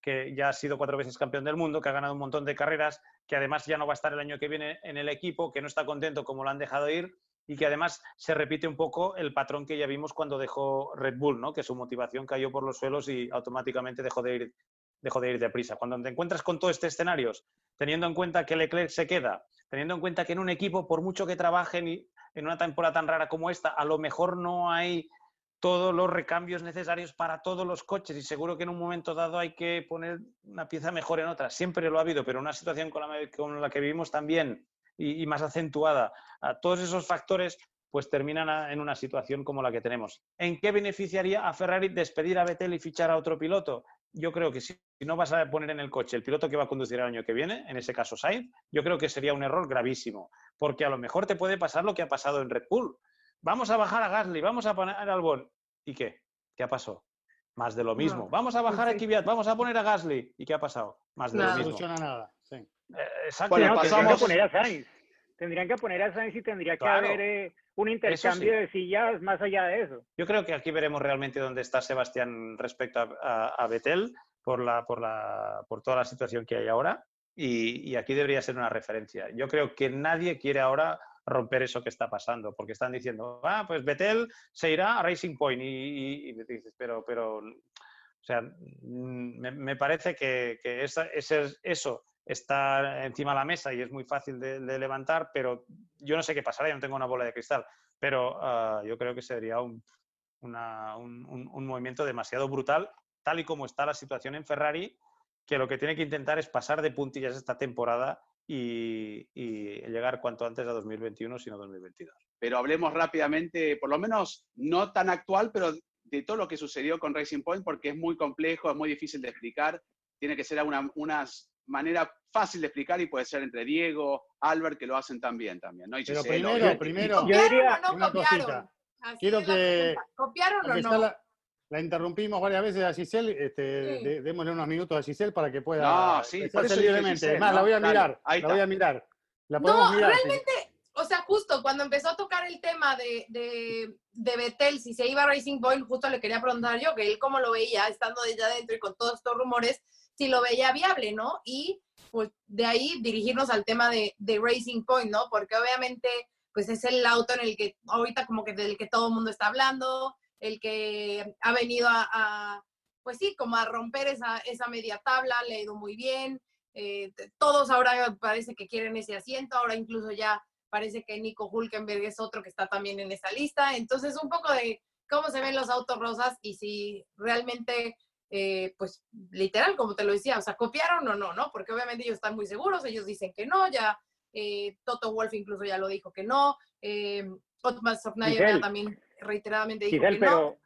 S3: que ya ha sido cuatro veces campeón del mundo, que ha ganado un montón de carreras, que además ya no va a estar el año que viene en el equipo, que no está contento como lo han dejado ir y que además se repite un poco el patrón que ya vimos cuando dejó Red Bull, ¿no? que su motivación cayó por los suelos y automáticamente dejó de ir, dejó de ir deprisa. Cuando te encuentras con todos estos escenarios, teniendo en cuenta que Leclerc se queda, teniendo en cuenta que en un equipo, por mucho que trabajen en una temporada tan rara como esta, a lo mejor no hay todos los recambios necesarios para todos los coches y seguro que en un momento dado hay que poner una pieza mejor en otra. Siempre lo ha habido, pero una situación con la, con la que vivimos también y, y, más acentuada, a todos esos factores pues terminan a, en una situación como la que tenemos. ¿En qué beneficiaría a Ferrari despedir a Vettel y fichar a otro piloto? Yo creo que si no vas a poner en el coche el piloto que va a conducir el año que viene, en ese caso Sainz, yo creo que sería un error gravísimo, porque a lo mejor te puede pasar lo que ha pasado en Red Bull. Vamos a bajar a Gasly, vamos a poner a Albon. ¿Y qué? ¿Qué ha pasado? Más de lo mismo. No. Vamos a bajar sí. a Kvyat, vamos a poner a Gasly. ¿Y qué ha pasado? Más de
S4: no,
S3: lo mismo.
S4: No funciona nada. Sí.
S3: Eh, exacto.
S5: Bueno, pasamos... tendrían que poner a Sainz. Tendrían que poner a Sainz y tendría
S3: Claro.
S5: que haber eh, un intercambio
S3: sí.
S5: de sillas más allá de eso.
S3: Yo creo que aquí veremos realmente dónde está Sebastián respecto a, a, a Betel por, la, por, la, por toda la situación que hay ahora. Y, y, aquí debería ser una referencia. Yo creo que nadie quiere ahora romper eso que está pasando, porque están diciendo, ah, pues Betel se irá a Racing Point y, y, dices, pero, pero, o sea, me, me parece que, que esa, ese, eso está encima de la mesa y es muy fácil de, de, levantar, pero yo no sé qué pasará, yo no tengo una bola de cristal, pero uh, yo creo que sería un, un, un, un movimiento demasiado brutal, tal y como está la situación en Ferrari, que lo que tiene que intentar es pasar de puntillas esta temporada y, y, llegar cuanto antes a 2021, sino 2022.
S1: Pero hablemos rápidamente, por lo menos no tan actual, pero de todo lo que sucedió con Racing Point, porque es muy complejo, es muy difícil de explicar, tiene que ser una, una manera fácil de explicar y puede ser entre Diego, Albert, que lo hacen también también, ¿no? Y
S4: pero
S1: Giselle,
S4: primero, primero,
S5: yo diría
S2: no
S4: una
S2: copiaron?
S4: cosita.
S2: Así
S4: Quiero que-.
S2: ¿Copiaron o no?
S4: la, la interrumpimos varias veces a Giselle, este,
S2: Sí.
S4: de- démosle unos minutos a Giselle para que pueda
S1: No, sí, por eso
S4: libremente.
S1: Giselle,
S4: Además,
S1: ¿no?
S4: la voy a
S1: Dale,
S4: mirar,
S1: ahí
S4: la voy a mirar. La podemos
S2: No,
S4: mirar.
S2: realmente, o sea, justo cuando empezó a tocar el tema de, de, de Betel, si se iba a Racing Point, justo le quería preguntar yo, que él cómo lo veía, estando de allá adentro y con todos estos rumores, si lo veía viable, ¿no? Y pues de ahí dirigirnos al tema de, de Racing Point, ¿no? Porque obviamente, pues es el auto en el que ahorita como que del que todo el mundo está hablando, el que ha venido a, a, pues sí, como a romper esa, esa media tabla, le ha ido muy bien. eh, todos ahora parece que quieren ese asiento, ahora incluso ya parece que Nico Hulkenberg es otro que está también en esa lista. Entonces, un poco de cómo se ven los autos rosas y si realmente, eh, pues literal, como te lo decía, o sea, copiaron o no, ¿no? Porque obviamente ellos están muy seguros, ellos dicen que no, ya eh, Toto Wolf incluso ya lo dijo que no, eh, Otmar Sofnayer también reiteradamente dijo
S5: Giselle,
S2: que no.
S5: pero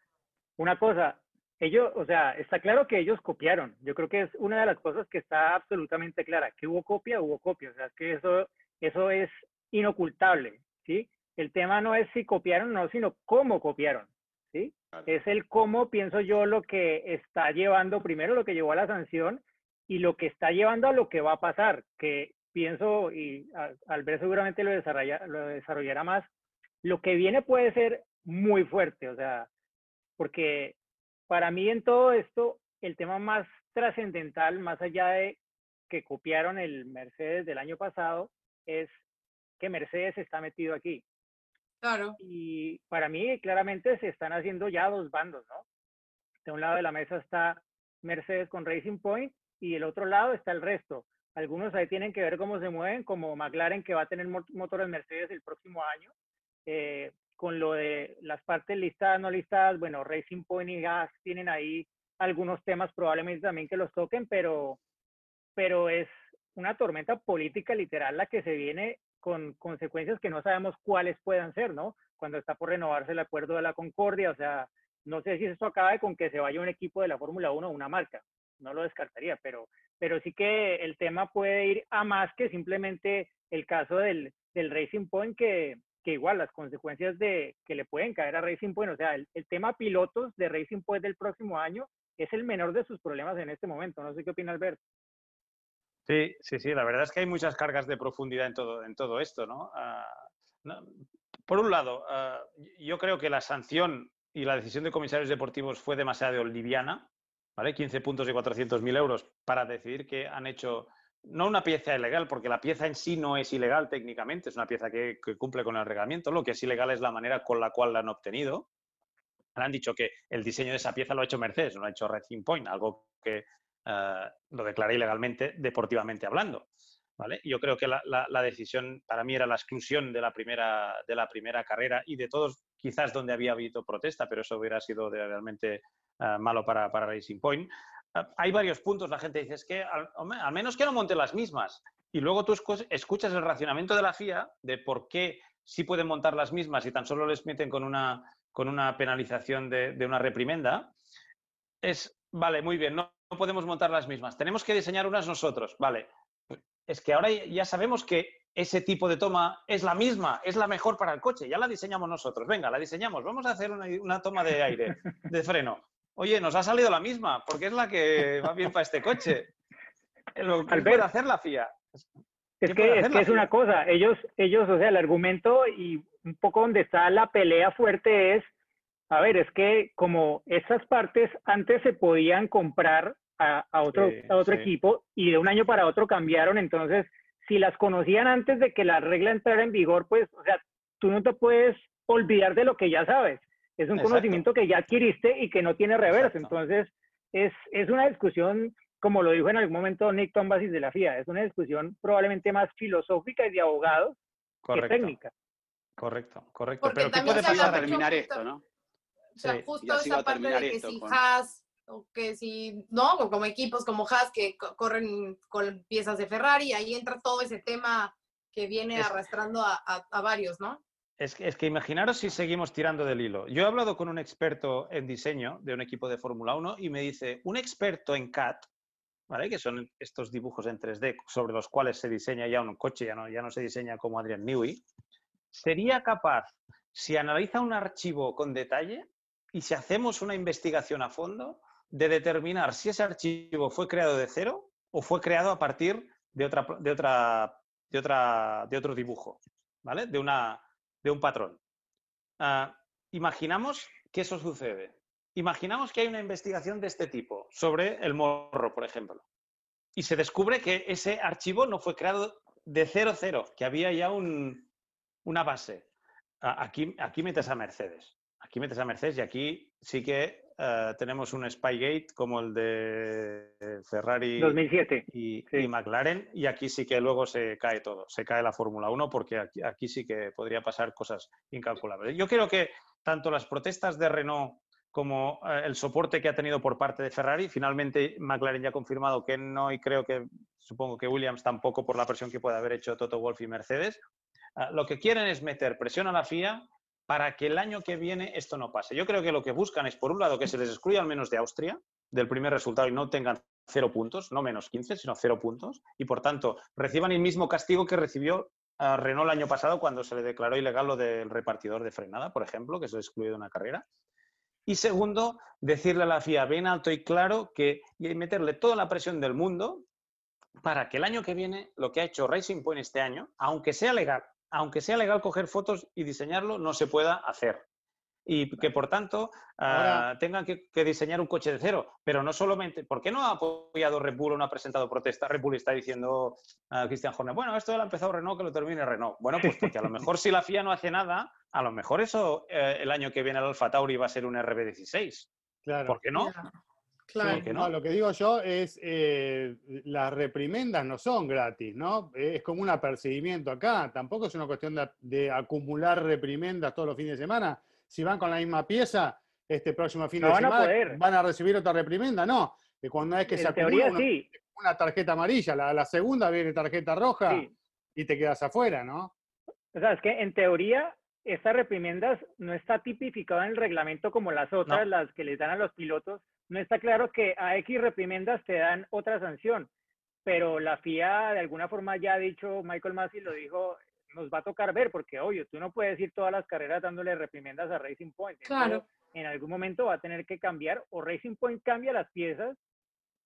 S5: una cosa, ellos, o sea, está claro que ellos copiaron. Yo creo que es una de las cosas que está absolutamente clara. Que hubo copia, hubo copia. O sea, que eso, eso es inocultable, ¿sí? El tema no es si copiaron o no, sino cómo copiaron, ¿sí? Es el cómo, pienso yo, lo que está llevando, primero lo que llevó a la sanción y lo que está llevando a lo que va a pasar, que pienso, y al ver seguramente lo, lo desarrollará más, lo que viene puede ser muy fuerte, o sea, porque para mí en todo esto, el tema más trascendental, más allá de que copiaron el Mercedes del año pasado, es que Mercedes está metido aquí.
S2: Claro.
S5: Y para mí, claramente, se están haciendo ya dos bandos, ¿no? De un lado de la mesa está Mercedes con Racing Point y del otro lado está el resto. Algunos ahí tienen que ver cómo se mueven, como McLaren, que va a tener motores Mercedes el próximo año. Eh, con lo de las partes listadas, no listadas, bueno, Racing Point y Gas tienen ahí algunos temas probablemente también que los toquen, pero, pero es una tormenta política literal la que se viene con consecuencias que no sabemos cuáles puedan ser, ¿no? Cuando está por renovarse el acuerdo de la Concordia, o sea, no sé si esto acaba con que se vaya un equipo de la Fórmula 1 o una marca, no lo descartaría, pero, pero sí que el tema puede ir a más que simplemente el caso del, del Racing Point, que, que igual las consecuencias de que le pueden caer a Racing Point, o sea, el, tema pilotos de Racing Point del próximo año es el menor de sus problemas en este momento. No sé qué opina Albert.
S3: Sí, sí, sí, la verdad es que hay muchas cargas de profundidad en todo, en todo esto, ¿no? Ah, por un lado, ah, yo creo que la sanción y la decisión de comisarios deportivos fue demasiado liviana, ¿vale? 15 puntos y 400.000 euros para decidir que han hecho no una pieza ilegal, porque la pieza en sí no es ilegal técnicamente, es una pieza que, cumple con el reglamento, lo que es ilegal es la manera con la cual la han obtenido. Han dicho que el diseño de esa pieza lo ha hecho Mercedes, no lo ha hecho Racing Point, algo que eh, lo declara ilegalmente deportivamente hablando. ¿vale? Yo creo que la, decisión para mí era la exclusión de la, primera, de la primera carrera y de todos quizás donde había habido protesta, pero eso hubiera sido realmente eh, malo para, para Racing Point. Hay varios puntos, la gente dice, es que al, menos que no monten las mismas. Y luego tú escuchas el racionamiento de la FIA de por qué sí pueden montar las mismas y tan solo les meten con una, con una penalización de, una reprimenda. Es, vale, muy bien, no, podemos montar las mismas. Tenemos que diseñar unas nosotros. Vale, es que ahora ya sabemos que ese tipo de toma es la misma, es la mejor para el coche, ya la diseñamos nosotros. Venga, la diseñamos, vamos a hacer una toma de aire, de freno oye, nos ha salido la misma, porque es la que va bien para este coche. Lo que puede hacer la FIA.
S5: Es que, es, que es una cosa, ellos, ellos, o sea, el argumento y un poco donde está la pelea fuerte es, a ver, es que como esas partes antes se podían comprar a, otro, a otro equipo y de un año para otro cambiaron, entonces, si las conocían antes de que la regla entrara en vigor, pues, o sea, tú no te puedes olvidar de lo que ya sabes. Es un conocimiento que ya adquiriste y que no tiene reverso. Entonces, es, es una discusión, como lo dijo en algún momento Nick Tombasis de la FIA, es una discusión probablemente más filosófica y de abogados que técnica.
S3: Correcto, correcto.
S1: Porque Pero ¿qué puede pasar a terminar esto, no?
S2: O sea, justo esa parte de que si Haas o que si, no, como equipos como Haas que corren con piezas de Ferrari, ahí entra todo ese tema que viene arrastrando a, a varios, ¿no?
S3: Es que, imaginaros si seguimos tirando del hilo. Yo he hablado con un experto en diseño de un equipo de Fórmula 1 y me dice, un experto en CAT, ¿vale? que son estos dibujos en 3D sobre los cuales se diseña ya un coche, ya no, ya no se diseña como Adrian Newey, sería capaz, si analiza un archivo con detalle y si hacemos una investigación a fondo, de determinar si ese archivo fue creado de cero o fue creado a partir de, otra, de, otra, de, otra, de otro dibujo, ¿vale? De una, de un patrón. Ah, imaginamos que eso sucede. Imaginamos que hay una investigación de este tipo sobre el morro, por ejemplo, y se descubre que ese archivo no fue creado de cero cero, que había ya una base. Ah, aquí, aquí metes a Mercedes. Aquí metes a Mercedes y aquí sí que eh, tenemos un Spygate como el de Ferrari
S5: 2007.
S3: Y, McLaren, y aquí sí que luego se cae todo, se cae la Fórmula 1 porque aquí, aquí, sí que podría pasar cosas incalculables. Yo creo que tanto las protestas de Renault como eh, el soporte que ha tenido por parte de Ferrari, finalmente McLaren ya ha confirmado que no y creo que supongo que Williams tampoco por la presión que puede haber hecho Toto Wolff y Mercedes, eh, lo que quieren es meter presión a la FIA para que el año que viene esto no pase. Yo creo que lo que buscan es, por un lado, que se les excluya al menos de Austria del primer resultado y no tengan cero puntos, no menos 15, sino cero puntos, y por tanto reciban el mismo castigo que recibió a Renault el año pasado cuando se le declaró ilegal lo del repartidor de frenada, por ejemplo, que se le excluyó de una carrera. Y segundo, decirle a la FIA bien alto y claro que y meterle toda la presión del mundo para que el año que viene lo que ha hecho Racing Point este año, aunque sea legal, aunque sea legal coger fotos y diseñarlo, no se pueda hacer. Y que por tanto ah, tengan que, diseñar un coche de cero. Pero no solamente, ¿por qué no ha apoyado Red Bull o no ha presentado protesta? Red Bull está diciendo a Christian Horner, bueno, esto lo ha empezado Renault, que lo termine Renault. Bueno, pues porque a lo mejor si la FIA no hace nada, a lo mejor eso eh, el año que viene el Alfa Tauri va a ser un RB16.
S4: Claro.
S3: ¿Por qué no?
S4: Claro. lo que digo yo es, eh, las reprimendas no son gratis, ¿no? Es como un apercibimiento acá, tampoco es una cuestión de, acumular reprimendas todos los fines de semana. Si van con la misma pieza, este próximo fin de semana van a recibir otra reprimenda, no. Que cuando es que se acumula una, tarjeta amarilla, la, segunda viene tarjeta roja y te quedas afuera, ¿no?
S5: O sea, es que en teoría estas reprimendas no está tipificado en el reglamento como las otras, las que les dan a los pilotos. No está claro que a X reprimendas te dan otra sanción, pero la FIA de alguna forma ya ha dicho, Michael Massey lo dijo, nos va a tocar ver, porque obvio, tú no puedes ir todas las carreras dándole reprimendas a Racing Point.
S2: Claro.
S5: en algún momento va a tener que cambiar, o Racing Point cambia las piezas,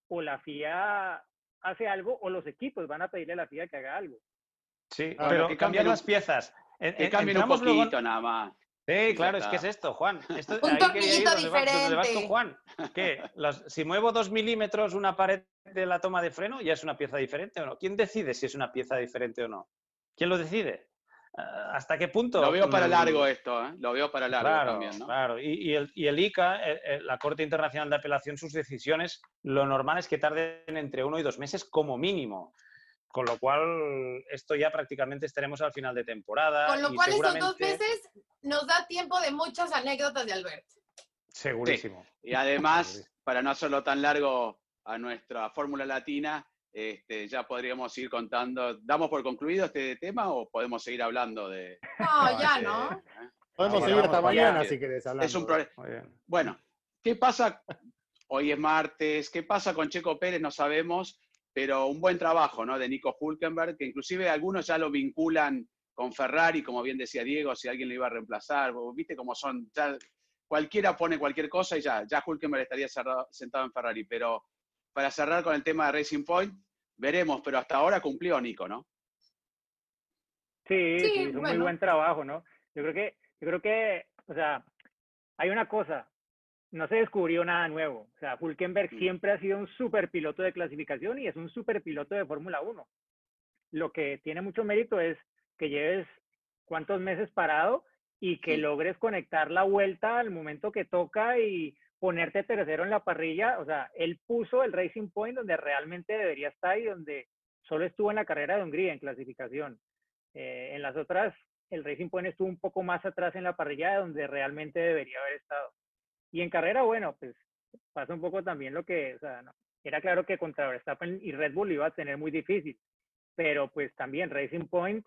S5: o la FIA hace algo, o los equipos van a pedirle a la FIA que haga algo.
S3: Sí, pero que cambiar las piezas.
S1: Que cambien un poquito nada más.
S3: Sí, claro, es que es esto, Juan.
S2: un tornillito diferente.
S3: Juan? ¿Qué? si muevo dos milímetros una pared de la toma de freno, ¿ya es una pieza diferente o no? ¿Quién decide si es una pieza diferente o no? ¿Quién lo decide? Ah, ¿Hasta qué punto?
S1: Lo veo para largo esto, ¿eh? Lo veo para largo también, ¿no?
S3: Claro, y, el, y el ICA, eh, eh, la Corte Internacional de Apelación, sus decisiones, lo normal es que tarden entre uno y dos meses como mínimo. Con lo cual, esto ya prácticamente estaremos al final de temporada.
S2: Con lo cual, esos dos meses nos da tiempo de muchas anécdotas de Albert.
S3: Segurísimo.
S1: Y además, para no hacerlo tan largo a nuestra fórmula latina, este, ya podríamos ir contando. ¿Damos por concluido este tema o podemos seguir hablando de.?
S2: No, ya no.
S4: ¿eh? Podemos seguir hasta mañana si querés hablar.
S1: Es un problema. Bueno, ¿qué pasa? Hoy es martes. ¿Qué pasa con Checo Pérez? No sabemos pero un buen trabajo ¿no? de Nico Hulkenberg, que inclusive algunos ya lo vinculan con Ferrari, como bien decía Diego, si alguien lo iba a reemplazar, viste cómo son, ya cualquiera pone cualquier cosa y ya, ya Hulkenberg estaría sentado en Ferrari, pero para cerrar con el tema de Racing Point, veremos, pero hasta ahora cumplió Nico, ¿no?
S5: Sí, sí, un muy buen trabajo, ¿no? Yo creo que, yo creo que, o sea, hay una cosa, no se descubrió nada nuevo. O sea, Hulkenberg mm. siempre ha sido un super piloto de clasificación y es un super piloto de Fórmula 1. Lo que tiene mucho mérito es que lleves cuántos meses parado y que logres conectar la vuelta al momento que toca y ponerte tercero en la parrilla. O sea, él puso el Racing Point donde realmente debería estar y donde solo estuvo en la carrera de Hungría en clasificación. Eh, en las otras, el Racing Point estuvo un poco más atrás en la parrilla de donde realmente debería haber estado. Y en carrera, bueno, pues pasa un poco también lo que, o sea, no, era claro que contra Verstappen y Red Bull iba a tener muy difícil, pero pues también Racing Point,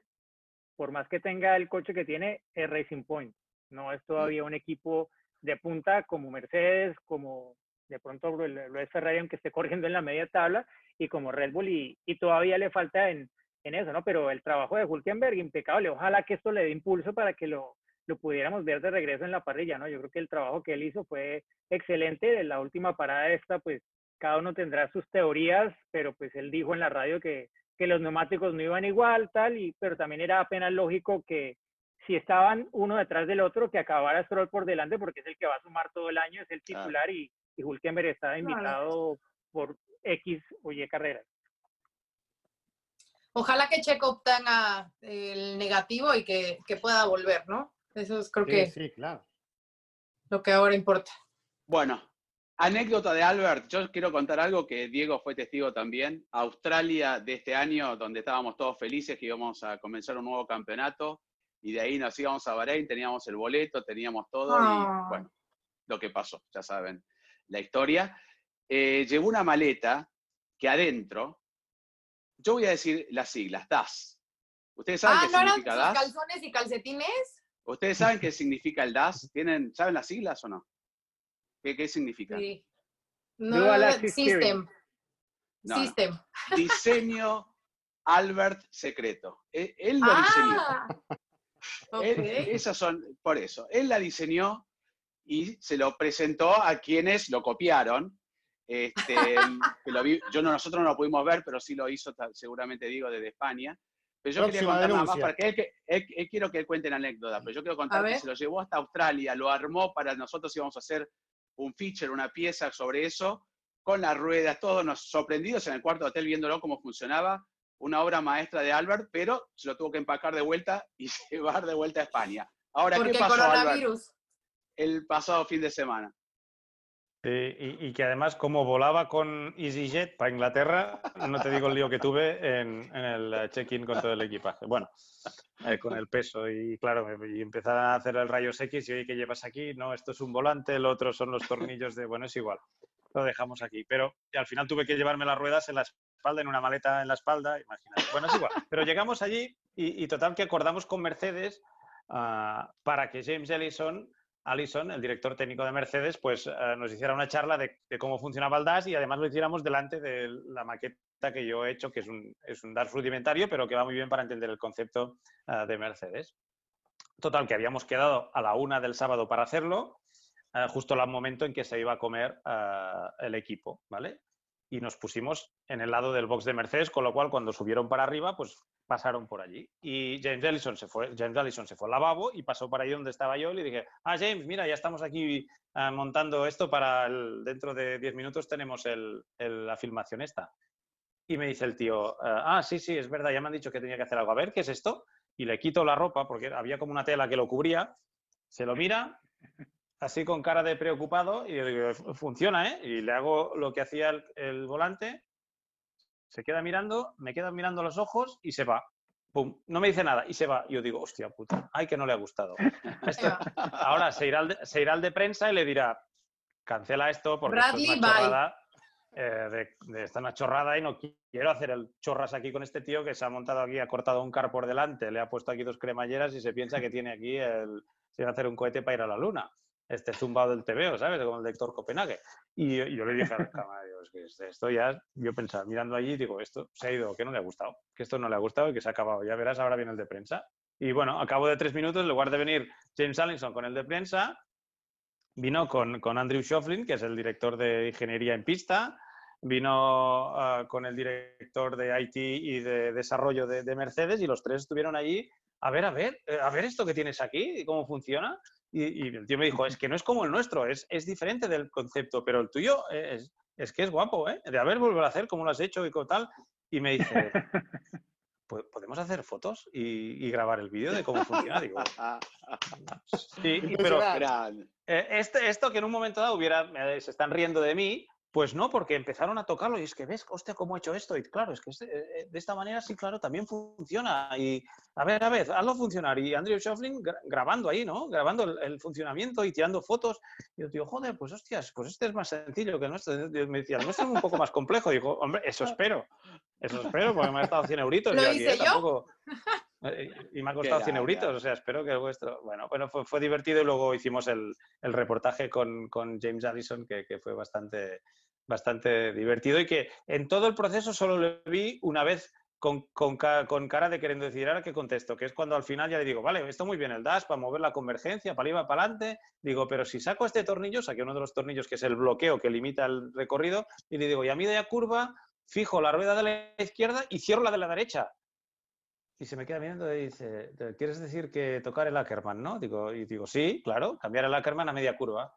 S5: por más que tenga el coche que tiene, es Racing Point, no es todavía un equipo de punta como Mercedes, como de pronto lo es Ferrari, aunque esté corriendo en la media tabla, y como Red Bull, y, y todavía le falta en, en eso, ¿no? Pero el trabajo de Hulkenberg, impecable, ojalá que esto le dé impulso para que lo, lo pudiéramos ver de regreso en la parrilla, ¿no? Yo creo que el trabajo que él hizo fue excelente. De la última parada esta, pues cada uno tendrá sus teorías, pero pues él dijo en la radio que, que los neumáticos no iban igual, tal, y, pero también era apenas lógico que si estaban uno detrás del otro, que acabara Stroll por delante, porque es el que va a sumar todo el año, es el titular, y, y Hulkenberg estaba invitado por X o Y carreras.
S2: Ojalá que Checo obtenga el negativo y que, que pueda volver, ¿no? Eso es creo que
S4: sí, claro.
S2: lo que ahora importa.
S1: Bueno, anécdota de Albert. Yo quiero contar algo que Diego fue testigo también. Australia de este año, donde estábamos todos felices que íbamos a comenzar un nuevo campeonato. Y de ahí nos íbamos a Bahrein, teníamos el boleto, teníamos todo. Y ah. bueno, lo que pasó, ya saben la historia. Eh, llevó una maleta que adentro, yo voy a decir las siglas, DAS. ¿Ustedes saben
S2: ah,
S1: qué
S2: ¿no
S1: significa
S2: eran calzones y calcetines?
S1: ¿Ustedes saben qué significa el DAS? ¿Tienen, ¿Saben las siglas o no? ¿Qué, qué significa?
S2: Sí.
S5: Dual
S2: No,
S5: Axis
S2: System.
S1: No, no.
S2: System.
S1: Diseño Albert secreto. Él, él lo diseñó.
S2: Ah.
S1: Él- esas son, por eso, él la diseñó y se lo presentó a quienes lo copiaron. Este, que lo vi- yo no, nosotros no lo pudimos ver, pero sí lo hizo seguramente Diego desde España. Pero yo quería contar nada más para que él, que- él- él quiero que él cuente la anécdota, pero yo quiero contar que se lo llevó hasta Australia, lo armó para nosotros íbamos a hacer un feature, una pieza sobre eso, con las ruedas, todos nos sorprendidos en el cuarto de hotel viéndolo cómo funcionaba, una obra maestra de Albert, pero se lo tuvo que empacar de vuelta y llevar de vuelta a España. Ahora,
S2: Porque
S1: ¿qué pasó, Albert,
S2: coronavirus.
S1: el pasado fin de semana?
S3: Sí, y, y que además, como volaba con EasyJet para Inglaterra, no te digo el lío que tuve en, el eh, check-in con todo el equipaje. Bueno, eh, con el peso y claro, y empezar a hacer el rayos X y oye, ¿qué llevas aquí? No, esto es un volante, el otro son los tornillos de, bueno, es igual, lo dejamos aquí. Pero al final tuve que llevarme las ruedas en la espalda, en una maleta en la espalda, imagínate. Bueno, es igual. Pero llegamos allí y, y total que acordamos con Mercedes ah, para que James Ellison Allison, el director técnico de Mercedes, pues eh, nos hiciera una charla de, cómo funcionaba el DAS y además lo hiciéramos delante de la maqueta que yo he hecho, que es un, es un DAS rudimentario, pero que va muy bien para entender el concepto eh, de Mercedes. Total, que habíamos quedado a la una del sábado para hacerlo, eh, justo al momento en que se iba a comer el equipo, ¿vale? Y nos pusimos en el lado del box de Mercedes, con lo cual cuando subieron para arriba, pues pasaron por allí. Y James Allison se fue, James Allison se fue al lavabo y pasó por ahí donde estaba yo y le dije, ah, James, mira, ya estamos aquí ah, montando esto para el- dentro de 10 minutos tenemos el- el- la filmación esta. Y me dice el tío, ah, sí, sí, es verdad, ya me han dicho que tenía que hacer algo. A ver, ¿qué es esto? Y le quito la ropa porque había como una tela que lo cubría, se lo mira, así con cara de preocupado, y digo, funciona, ¿eh? Y le hago lo que hacía el, el volante, se queda mirando, me queda mirando los ojos y se va. Pum, no me dice nada y se va. Y yo digo, hostia puta, ay, que no le ha gustado. Esto- ahora se irá, al de, se irá al de prensa y le dirá, cancela esto porque esto
S2: Bradley,
S3: es una chorrada. eh, de, de esta una chorrada y no quiero hacer el chorras aquí con este tío que se ha montado aquí, ha cortado un car por delante, le ha puesto aquí dos cremalleras y se piensa que tiene aquí el, se va a hacer un cohete para ir a la luna. Este zumbado del TVO, ¿sabes? Como el de Héctor Copenhague. Y, yo- le dije a la cámara, digo, es que esto ya, yo pensaba, mirando allí, digo, esto se ha ido, que no le ha gustado, que esto no le ha gustado y que se ha acabado. Ya verás, ahora viene el de prensa. Y bueno, a cabo de tres minutos, en lugar de venir James Allison con el de prensa, vino con, con Andrew Shoflin, que es el director de ingeniería en pista, vino ah, con el director de IT y de desarrollo de, de Mercedes y los tres estuvieron allí a ver, a ver, eh, a ver esto que tienes aquí y cómo funciona. Y, y el tío me dijo, es que no es como el nuestro, es, es diferente del concepto, pero el tuyo es, es que es guapo, ¿eh? De a ver, volver a hacer, cómo lo has hecho y tal. Y me dice, "¿Po- ¿podemos hacer fotos y, y grabar el vídeo de cómo funciona? Digo, sí, pero, eh, este, esto que en un momento dado hubiera, eh, se están riendo de mí, pues no, porque empezaron a tocarlo y es que ves, hostia, cómo he hecho esto. Y claro, es que este- eh, de esta manera sí, claro, también funciona. Y a ver, a ver, hazlo funcionar. Y Andrew Shoflin gra- grabando ahí, ¿no? Grabando el, el funcionamiento y tirando fotos. Y yo digo, joder, pues hostias, pues este es más sencillo que el nuestro. Y me decía, el nuestro es un poco más complejo. Digo, hombre, eso espero. Eso espero, porque me ha costado 100 euritos.
S2: ¿Lo
S3: y aquí,
S2: hice
S3: eh,
S2: yo?
S3: tampoco- eh, Y me ha costado 100
S1: grande,
S3: euritos, o sea, espero que el vuestro... Bueno, bueno fue, fue divertido y luego hicimos el, el reportaje con, con James Allison, que, que fue bastante, bastante divertido y que en todo el proceso solo le vi una vez con, con, ca- con cara de queriendo decir, ahora que contesto, que es cuando al final ya le digo, vale, esto muy bien el dash para mover la convergencia, para arriba, para adelante, digo, pero si saco este tornillo, saqué uno de los tornillos que es el bloqueo que limita el recorrido, y le digo, y a media curva, fijo la rueda de la izquierda y cierro la de la derecha. Y se me queda mirando y dice, ¿quieres decir que tocar el Ackerman, no? Digo, y digo, sí, claro, cambiar el Ackerman a media curva.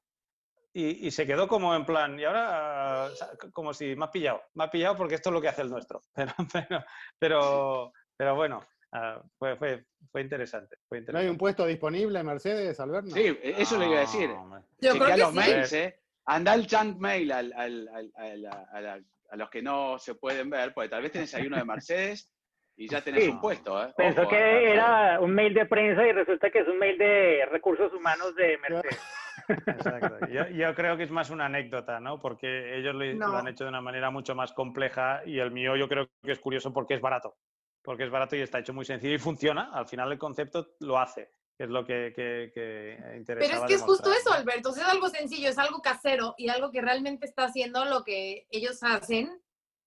S3: Y, y se quedó como en plan, y ahora, como si me has pillado, me has pillado porque esto es lo que hace el nuestro. Pero, pero, pero, pero bueno, ah, fue, fue, fue interesante. Fue
S4: ¿No hay
S3: interesante.
S4: un puesto disponible, Mercedes, Alberto?
S1: Sí, eso le iba a decir.
S3: No.
S2: Yo creo que
S1: los
S2: sí.
S1: mails, ¿eh? Anda al junk mail al- al- al- a, la- a la- a los que no se pueden ver, porque tal vez tenés ahí uno de Mercedes y ya tenés
S5: Sí.
S1: un puesto, ¿eh?
S5: Pensó
S1: Ojo,
S5: que
S1: ¿eh?
S5: era un mail de prensa y resulta que es un mail de recursos humanos de Mercedes.
S3: Exacto. Yo, yo creo que es más una anécdota, ¿no? Porque ellos lo,
S2: No.
S3: lo han hecho de una manera mucho más compleja y el mío yo creo que es curioso porque es barato. Porque es barato y está hecho muy sencillo y funciona. Al final el concepto lo hace. que es lo que, que, que
S2: Pero es que es justo eso, Alberto. es algo sencillo, es algo casero y algo que realmente está haciendo lo que ellos hacen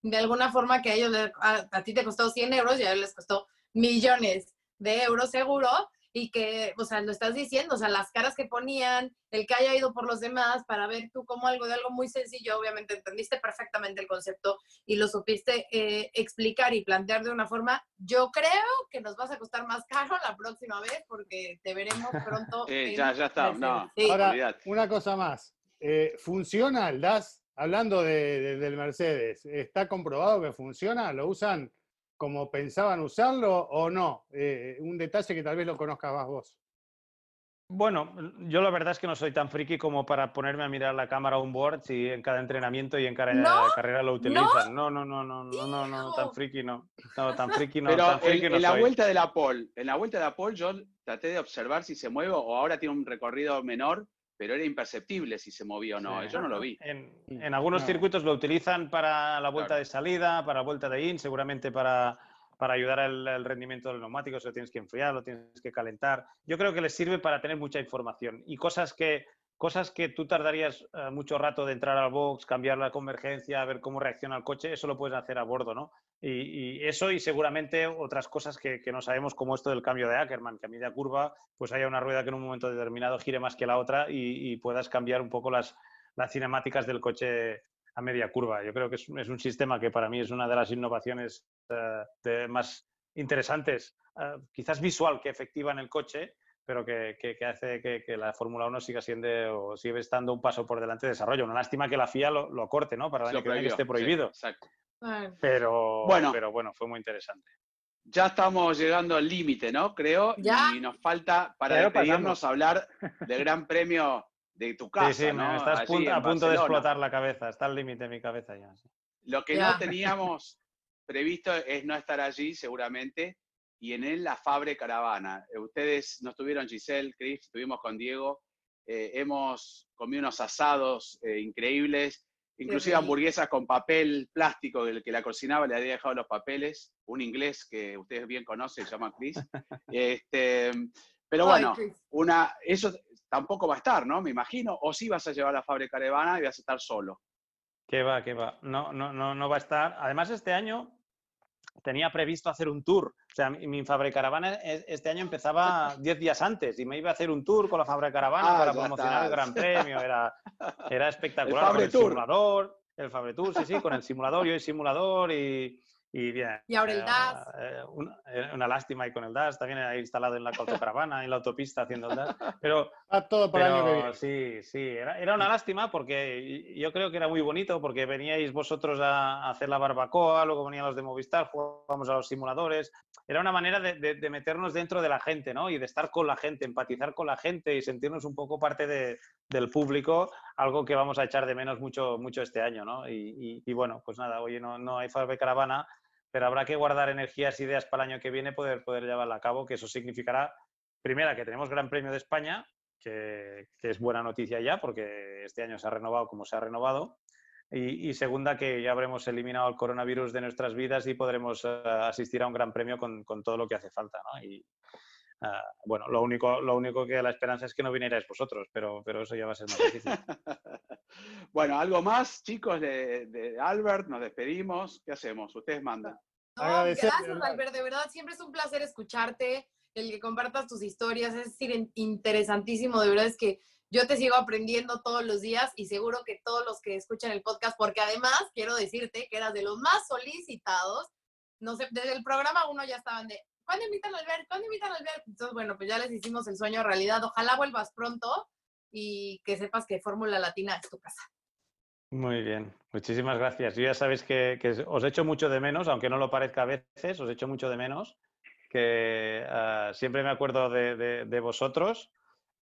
S2: de alguna forma que a ellos, a, ti te costó 100 euros y a ellos les costó millones de euros seguro y que, o sea, lo estás diciendo, o sea, las caras que ponían, el que haya ido por los demás para ver tú como algo de algo muy sencillo, obviamente entendiste perfectamente el concepto y lo supiste eh, explicar y plantear de una forma, yo creo que nos vas a costar más caro la próxima vez porque te veremos pronto.
S1: Sí, ya, ya está, no.
S4: Ahora, una cosa más, eh, ¿funciona el DAS? Hablando del Mercedes, ¿está comprobado que funciona? ¿Lo usan como pensaban usarlo o no? Eh, un detalle que tal vez lo conozcas más vos.
S3: Bueno, yo la verdad es que no soy tan friki como para ponerme a mirar la cámara on board si en cada entrenamiento y en cada carrera lo utilizan. No, no, no, no, no, no, no, tan friki no. No, tan friki no.
S1: Pero
S3: friki
S1: en, la vuelta de la pole, en la vuelta de la pole yo traté de observar si se mueve o ahora tiene un recorrido menor, pero era imperceptible si se movía o no. Yo no lo vi.
S3: En, algunos circuitos lo utilizan para la vuelta de salida, para la vuelta de in, seguramente para para ayudar al, rendimiento del neumático, se lo tienes que enfriar, lo tienes que calentar. Yo creo que les sirve para tener mucha información y cosas que, cosas que tú tardarías eh, mucho rato de entrar al box, cambiar la convergencia, ver cómo reacciona el coche, eso lo puedes hacer a bordo, ¿no? Y, eso y seguramente otras cosas que, no sabemos, como esto del cambio de Ackerman, que a media curva pues haya una rueda que en un momento determinado gire más que la otra y, puedas cambiar un poco las, las cinemáticas del coche a media curva. Yo creo que es, un sistema que para mí es una de las innovaciones eh, más interesantes, eh, quizás visual que efectiva en el coche, pero que, hace que, la Fórmula 1 siga siendo o sigue estando un paso por delante de desarrollo. Una lástima que la FIA lo, lo corte, ¿no? Para el año que viene esté prohibido. Pero bueno. pero bueno, fue muy interesante.
S1: Ya estamos llegando al límite, ¿no? Creo. Y nos falta, para despedirnos, hablar del Gran Premio de tu casa. Sí, sí, ¿no?
S3: estás a punto de explotar la cabeza, está al límite de mi cabeza ya.
S1: Lo que no teníamos previsto es no estar allí, seguramente, y en él la Fabre Caravana. Eh, ustedes no estuvieron, Giselle, Chris, estuvimos con Diego, eh, hemos comido unos asados eh, increíbles, inclusive hamburguesas con papel plástico, el que la cocinaba le había dejado los papeles, un inglés que ustedes bien conocen, se llama Chris. este, pero bueno, una, eso tampoco va a estar, ¿no? Me imagino. O sí vas a llevar la fábrica caravana y vas a estar solo.
S3: Que va, que va. No, no, no, no va a estar. Además, este año tenía previsto hacer un tour. O sea, mi Fabre Caravana este año empezaba 10 días antes y me iba a hacer un tour con la Fabre Caravana ah, para promocionar el Gran Premio. Era, era espectacular. El, el simulador, el Fabre Tour, sí, sí, con el simulador, yo el simulador y, y bien.
S2: Y ahora el DAS.
S3: Eh, eh, una, lástima y con el DAS, también ha instalado en la autocaravana, en la autopista haciendo el DAS. Pero,
S4: todo para año que viene.
S3: Sí, sí, era, era, una lástima porque yo creo que era muy bonito porque veníais vosotros a, hacer la barbacoa, luego venían los de Movistar, jugábamos a los simuladores. Era una manera de, de, meternos dentro de la gente, ¿no? Y de estar con la gente, empatizar con la gente y sentirnos un poco parte de, del público, algo que vamos a echar de menos mucho, mucho este año, ¿no? Y, y, bueno, pues nada, oye, no, no hay Farbe Caravana pero habrá que guardar energías, ideas para el año que viene, poder, poder llevarla a cabo, que eso significará, primera, que tenemos Gran Premio de España, que, es buena noticia ya, porque este año se ha renovado como se ha renovado, y, segunda, que ya habremos eliminado el coronavirus de nuestras vidas y podremos eh, asistir a un Gran Premio con, todo lo que hace falta. Y, ah, bueno, lo único, lo único que la esperanza es que no vinierais vosotros, pero, pero eso ya va a ser más difícil.
S1: Bueno, algo más, chicos, de, Albert, nos despedimos. ¿Qué hacemos? Ustedes mandan.
S2: gracias, Albert, de verdad, siempre es un placer escucharte, el que compartas tus historias, es decir, interesantísimo, de verdad es que yo te sigo aprendiendo todos los días y seguro que todos los que escuchan el podcast, porque además quiero decirte que eras de los más solicitados, no sé, desde el programa uno ya estaban de, ¿cuándo invitan a Albert? ¿Cuándo invitan a Albert? Entonces, bueno, pues ya les hicimos el sueño realidad, ojalá vuelvas pronto y que sepas que Fórmula Latina es tu casa.
S3: Muy bien, muchísimas gracias. Yo ya sabéis que, os echo mucho de menos, aunque no lo parezca a veces, os echo mucho de menos, que ah, siempre me acuerdo de, vosotros.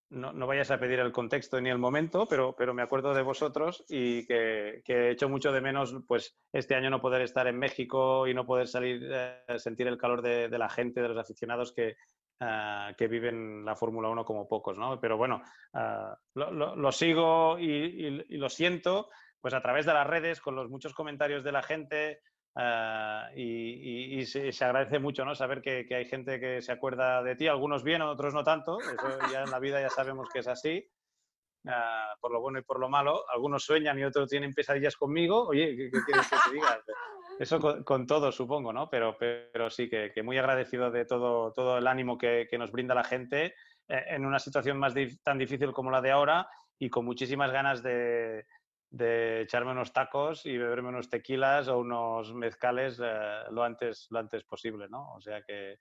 S3: No, no, vayas a pedir el contexto ni el momento, pero, pero me acuerdo de vosotros y que, que, he hecho mucho de menos pues este año no poder estar en México y no poder salir, eh, sentir el calor de, la gente, de los aficionados que, Ah, que viven la Fórmula 1 como pocos, ¿no? Pero bueno, ah, lo, sigo y, lo siento, pues a través de las redes, con los muchos comentarios de la gente, Ah, y, y- y se, se agradece mucho ¿no? saber que, que hay gente que se acuerda de ti, algunos bien, otros no tanto, eso ya en la vida ya sabemos que es así, ah, por lo bueno y por lo malo, algunos sueñan y otros tienen pesadillas conmigo, oye, ¿qué, qué quieres que te diga? Eso con, con todo, supongo, ¿no? Pero, pero sí, que, que muy agradecido de todo, todo el ánimo que, que nos brinda la gente eh, en una situación más dif- tan difícil como la de ahora y con muchísimas ganas de, de echarme unos tacos y beberme unos tequilas o unos mezcales eh, lo, antes, lo antes posible, ¿no? O sea que,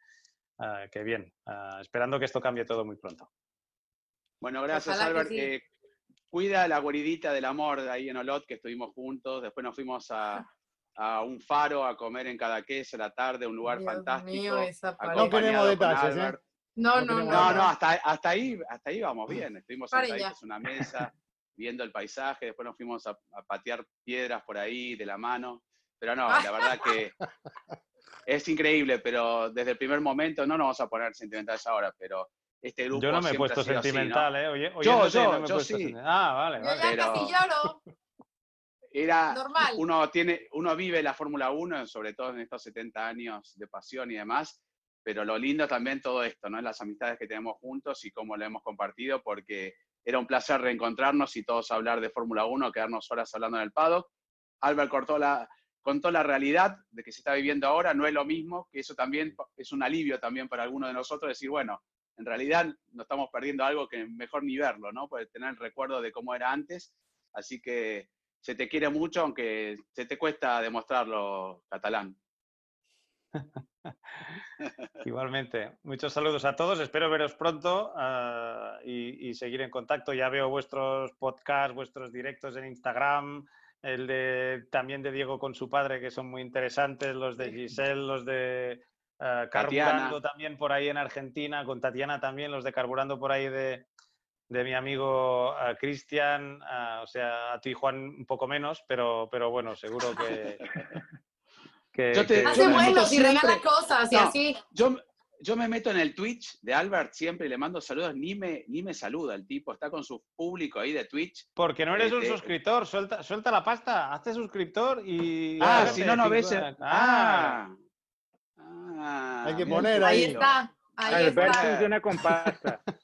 S3: ah, que bien, Ah, esperando que esto cambie todo muy pronto.
S1: Bueno, gracias
S2: Ojalá que
S1: Albert.
S2: sí.
S1: Eh, cuida la guaridita del amor de ahí en Olot, que estuvimos juntos. Después nos fuimos a, a un faro a comer en Cadaqués a la tarde, un lugar
S2: Dios
S1: fantástico.
S2: mío, esa
S4: No queremos detalles, ¿eh?
S2: No,
S4: No
S2: no, no.
S1: No, no, hasta, hasta ahí, hasta ahí vamos bien. Estuvimos en una mesa, viendo el paisaje, después nos fuimos a, a patear piedras por ahí de la mano. Pero no, la verdad que es increíble, pero desde el primer momento no nos vamos a poner sentimentales ahora, pero este grupo
S3: Yo no me he puesto
S1: sido así, ¿no?
S3: sentimental, ¿eh? Oye,
S1: Yo,
S3: oyéndote,
S1: yo,
S3: no me
S1: yo sí.
S3: sentimental. Ah, vale,
S2: Yo
S3: vale.
S2: ya
S1: Pero-
S2: casi lloro.
S1: Era,
S2: Normal.
S1: uno tiene, uno vive la Fórmula 1, sobre todo en estos 70 años de pasión y demás, pero lo lindo también todo esto, ¿no? Las amistades que tenemos juntos y cómo lo hemos compartido, porque era un placer reencontrarnos y todos hablar de Fórmula 1, quedarnos horas hablando en el paddock. Albert cortó la, contó la realidad de que se está viviendo ahora, no es lo mismo, que eso también es un alivio también para algunos de nosotros, decir, bueno, en realidad no estamos perdiendo algo que mejor ni verlo, ¿no? Puede tener el recuerdo de cómo era antes, así que se te quiere mucho, aunque se te cuesta demostrarlo, catalán.
S3: Igualmente. Muchos saludos a todos. Espero veros pronto ah, y, y seguir en contacto. Ya veo vuestros podcasts, vuestros directos en Instagram, el de también de Diego con su padre, que son muy interesantes, los de Giselle, los de
S1: Tatiana.
S3: Carburando también por ahí en Argentina, con Tatiana también, los de Carburando por ahí de, de mi amigo ah, Cristian, o sea, a ti Juan un poco menos, pero, pero bueno, seguro que... que-
S1: Yo te-
S3: que-
S2: Hace vuelos y regala cosas y
S1: No.
S2: así.
S1: Yo, yo me meto en el Twitch de Albert siempre y le mando saludos, ni me, ni me saluda el tipo, está con su público ahí de Twitch.
S3: Porque no eres un
S1: eh,
S3: suscriptor, suelta, suelta la pasta, hazte suscriptor y...
S1: Ah, si no, no ves. el-
S3: Ah,
S1: Ah.
S4: Hay que poner
S2: Ahí
S4: ahí.
S2: está. Ahí
S5: Albert
S2: está.
S5: funciona con pasta.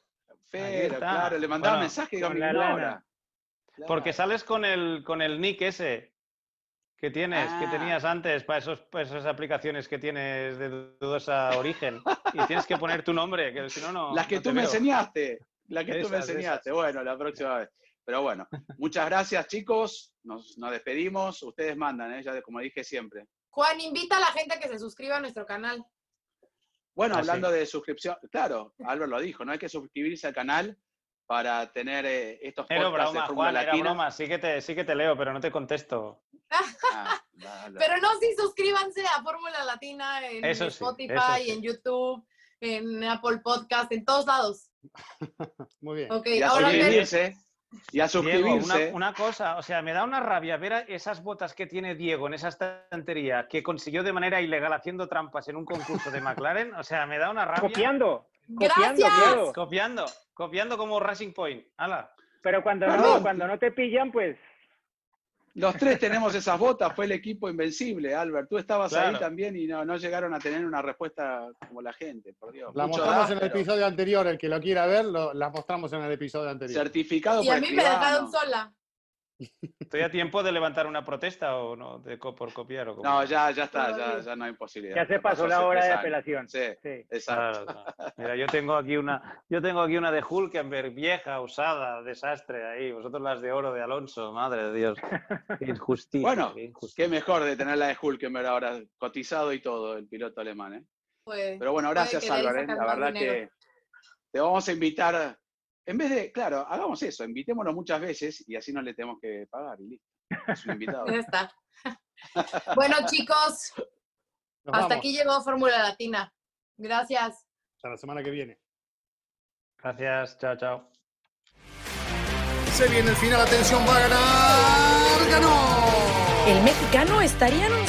S1: Pero, claro, le mandaba
S3: Bueno,
S1: mensaje y digo,
S5: con
S1: me
S5: la lana.
S3: porque sales con el, con el nick ese que tienes, que
S1: Ah.
S3: tenías antes para, esos, para esas aplicaciones que tienes de dudosa origen. Y tienes que poner tu nombre, que si no, no.
S1: Las que
S3: no
S1: tú me
S3: veo.
S1: enseñaste. Las que tú me enseñaste.
S3: esas.
S1: Bueno, la próxima vez. Pero bueno, muchas gracias, chicos. Nos, nos despedimos. Ustedes mandan, ¿eh? ya de- como dije siempre.
S2: Juan, invita a la gente a que se suscriba a nuestro canal.
S1: Bueno,
S3: Ah,
S1: hablando de suscripción, claro, Albert lo dijo, no hay que suscribirse al canal para tener eh, estos
S3: Era
S1: podcasts
S3: broma,
S1: de Fórmula
S3: Juan, era
S1: Latina.
S3: broma. Sí que, te, sí que te leo, pero no te contesto.
S1: Ah, vale.
S2: Pero no, sí, suscríbanse a Fórmula Latina en
S3: Eso sí,
S2: Spotify,
S3: eso sí.
S2: en YouTube, en Apple Podcast, en todos lados.
S4: Muy bien.
S2: Ok,
S1: y a
S2: ahora
S1: suscribirse. Y a
S3: Diego,
S1: suscribirse.
S3: una, una cosa, o sea, me da una rabia ver esas botas que tiene Diego en esa estantería que consiguió de manera ilegal haciendo trampas en un concurso de McLaren. O sea, me da una rabia.
S5: Copiando. Copiando,
S2: Gracias.
S5: Diego.
S3: Copiando, copiando como Racing Point. ¡Hala!
S5: Pero cuando no, cuando no te pillan, pues
S1: Los tres tenemos esas botas, fue el equipo invencible, Albert. Tú estabas ahí también y no, no llegaron a tener una respuesta como la gente, por Dios.
S4: La
S1: Mucho
S4: mostramos en el
S1: pero
S4: episodio anterior, el que lo quiera ver, lo, la mostramos en el episodio anterior.
S1: Certificado
S2: y
S1: por
S2: a mí me dejaron sola.
S3: ¿Estoy a tiempo de levantar una protesta o no? De co- por copiar o?
S1: No, ya, ya está, ya, ya no hay posibilidad.
S5: ya se pasó la hora de apelación.
S1: Sí,
S5: Sí.
S1: exacto.
S3: Claro, claro. Mira, yo tengo aquí una, yo tengo aquí una de Hulkenberg, vieja, usada, desastre ahí. Vosotros las de oro de Alonso, madre de Dios. Qué injusticia.
S1: Bueno,
S3: qué injusticia.
S1: Qué mejor de tener la de Hulkenberg ahora cotizado y todo, el piloto alemán. ¿eh?
S2: Pues,
S1: Pero bueno, gracias, Álvaro. ¿eh? La verdad
S2: dinero.
S1: que te vamos a invitar. En vez de, claro, hagamos eso, invitémonos muchas veces y así no le tenemos que pagar y listo. Es un invitado.
S2: ya está. bueno, chicos,
S4: Nos
S2: hasta
S4: vamos.
S2: aquí llegó Fórmula Latina. Gracias.
S4: Hasta la semana que viene.
S3: Gracias, chao, chao.
S6: Se viene el final, atención, va a ganar. ¡Ganó!
S7: El mexicano estaría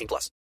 S8: 18 plus.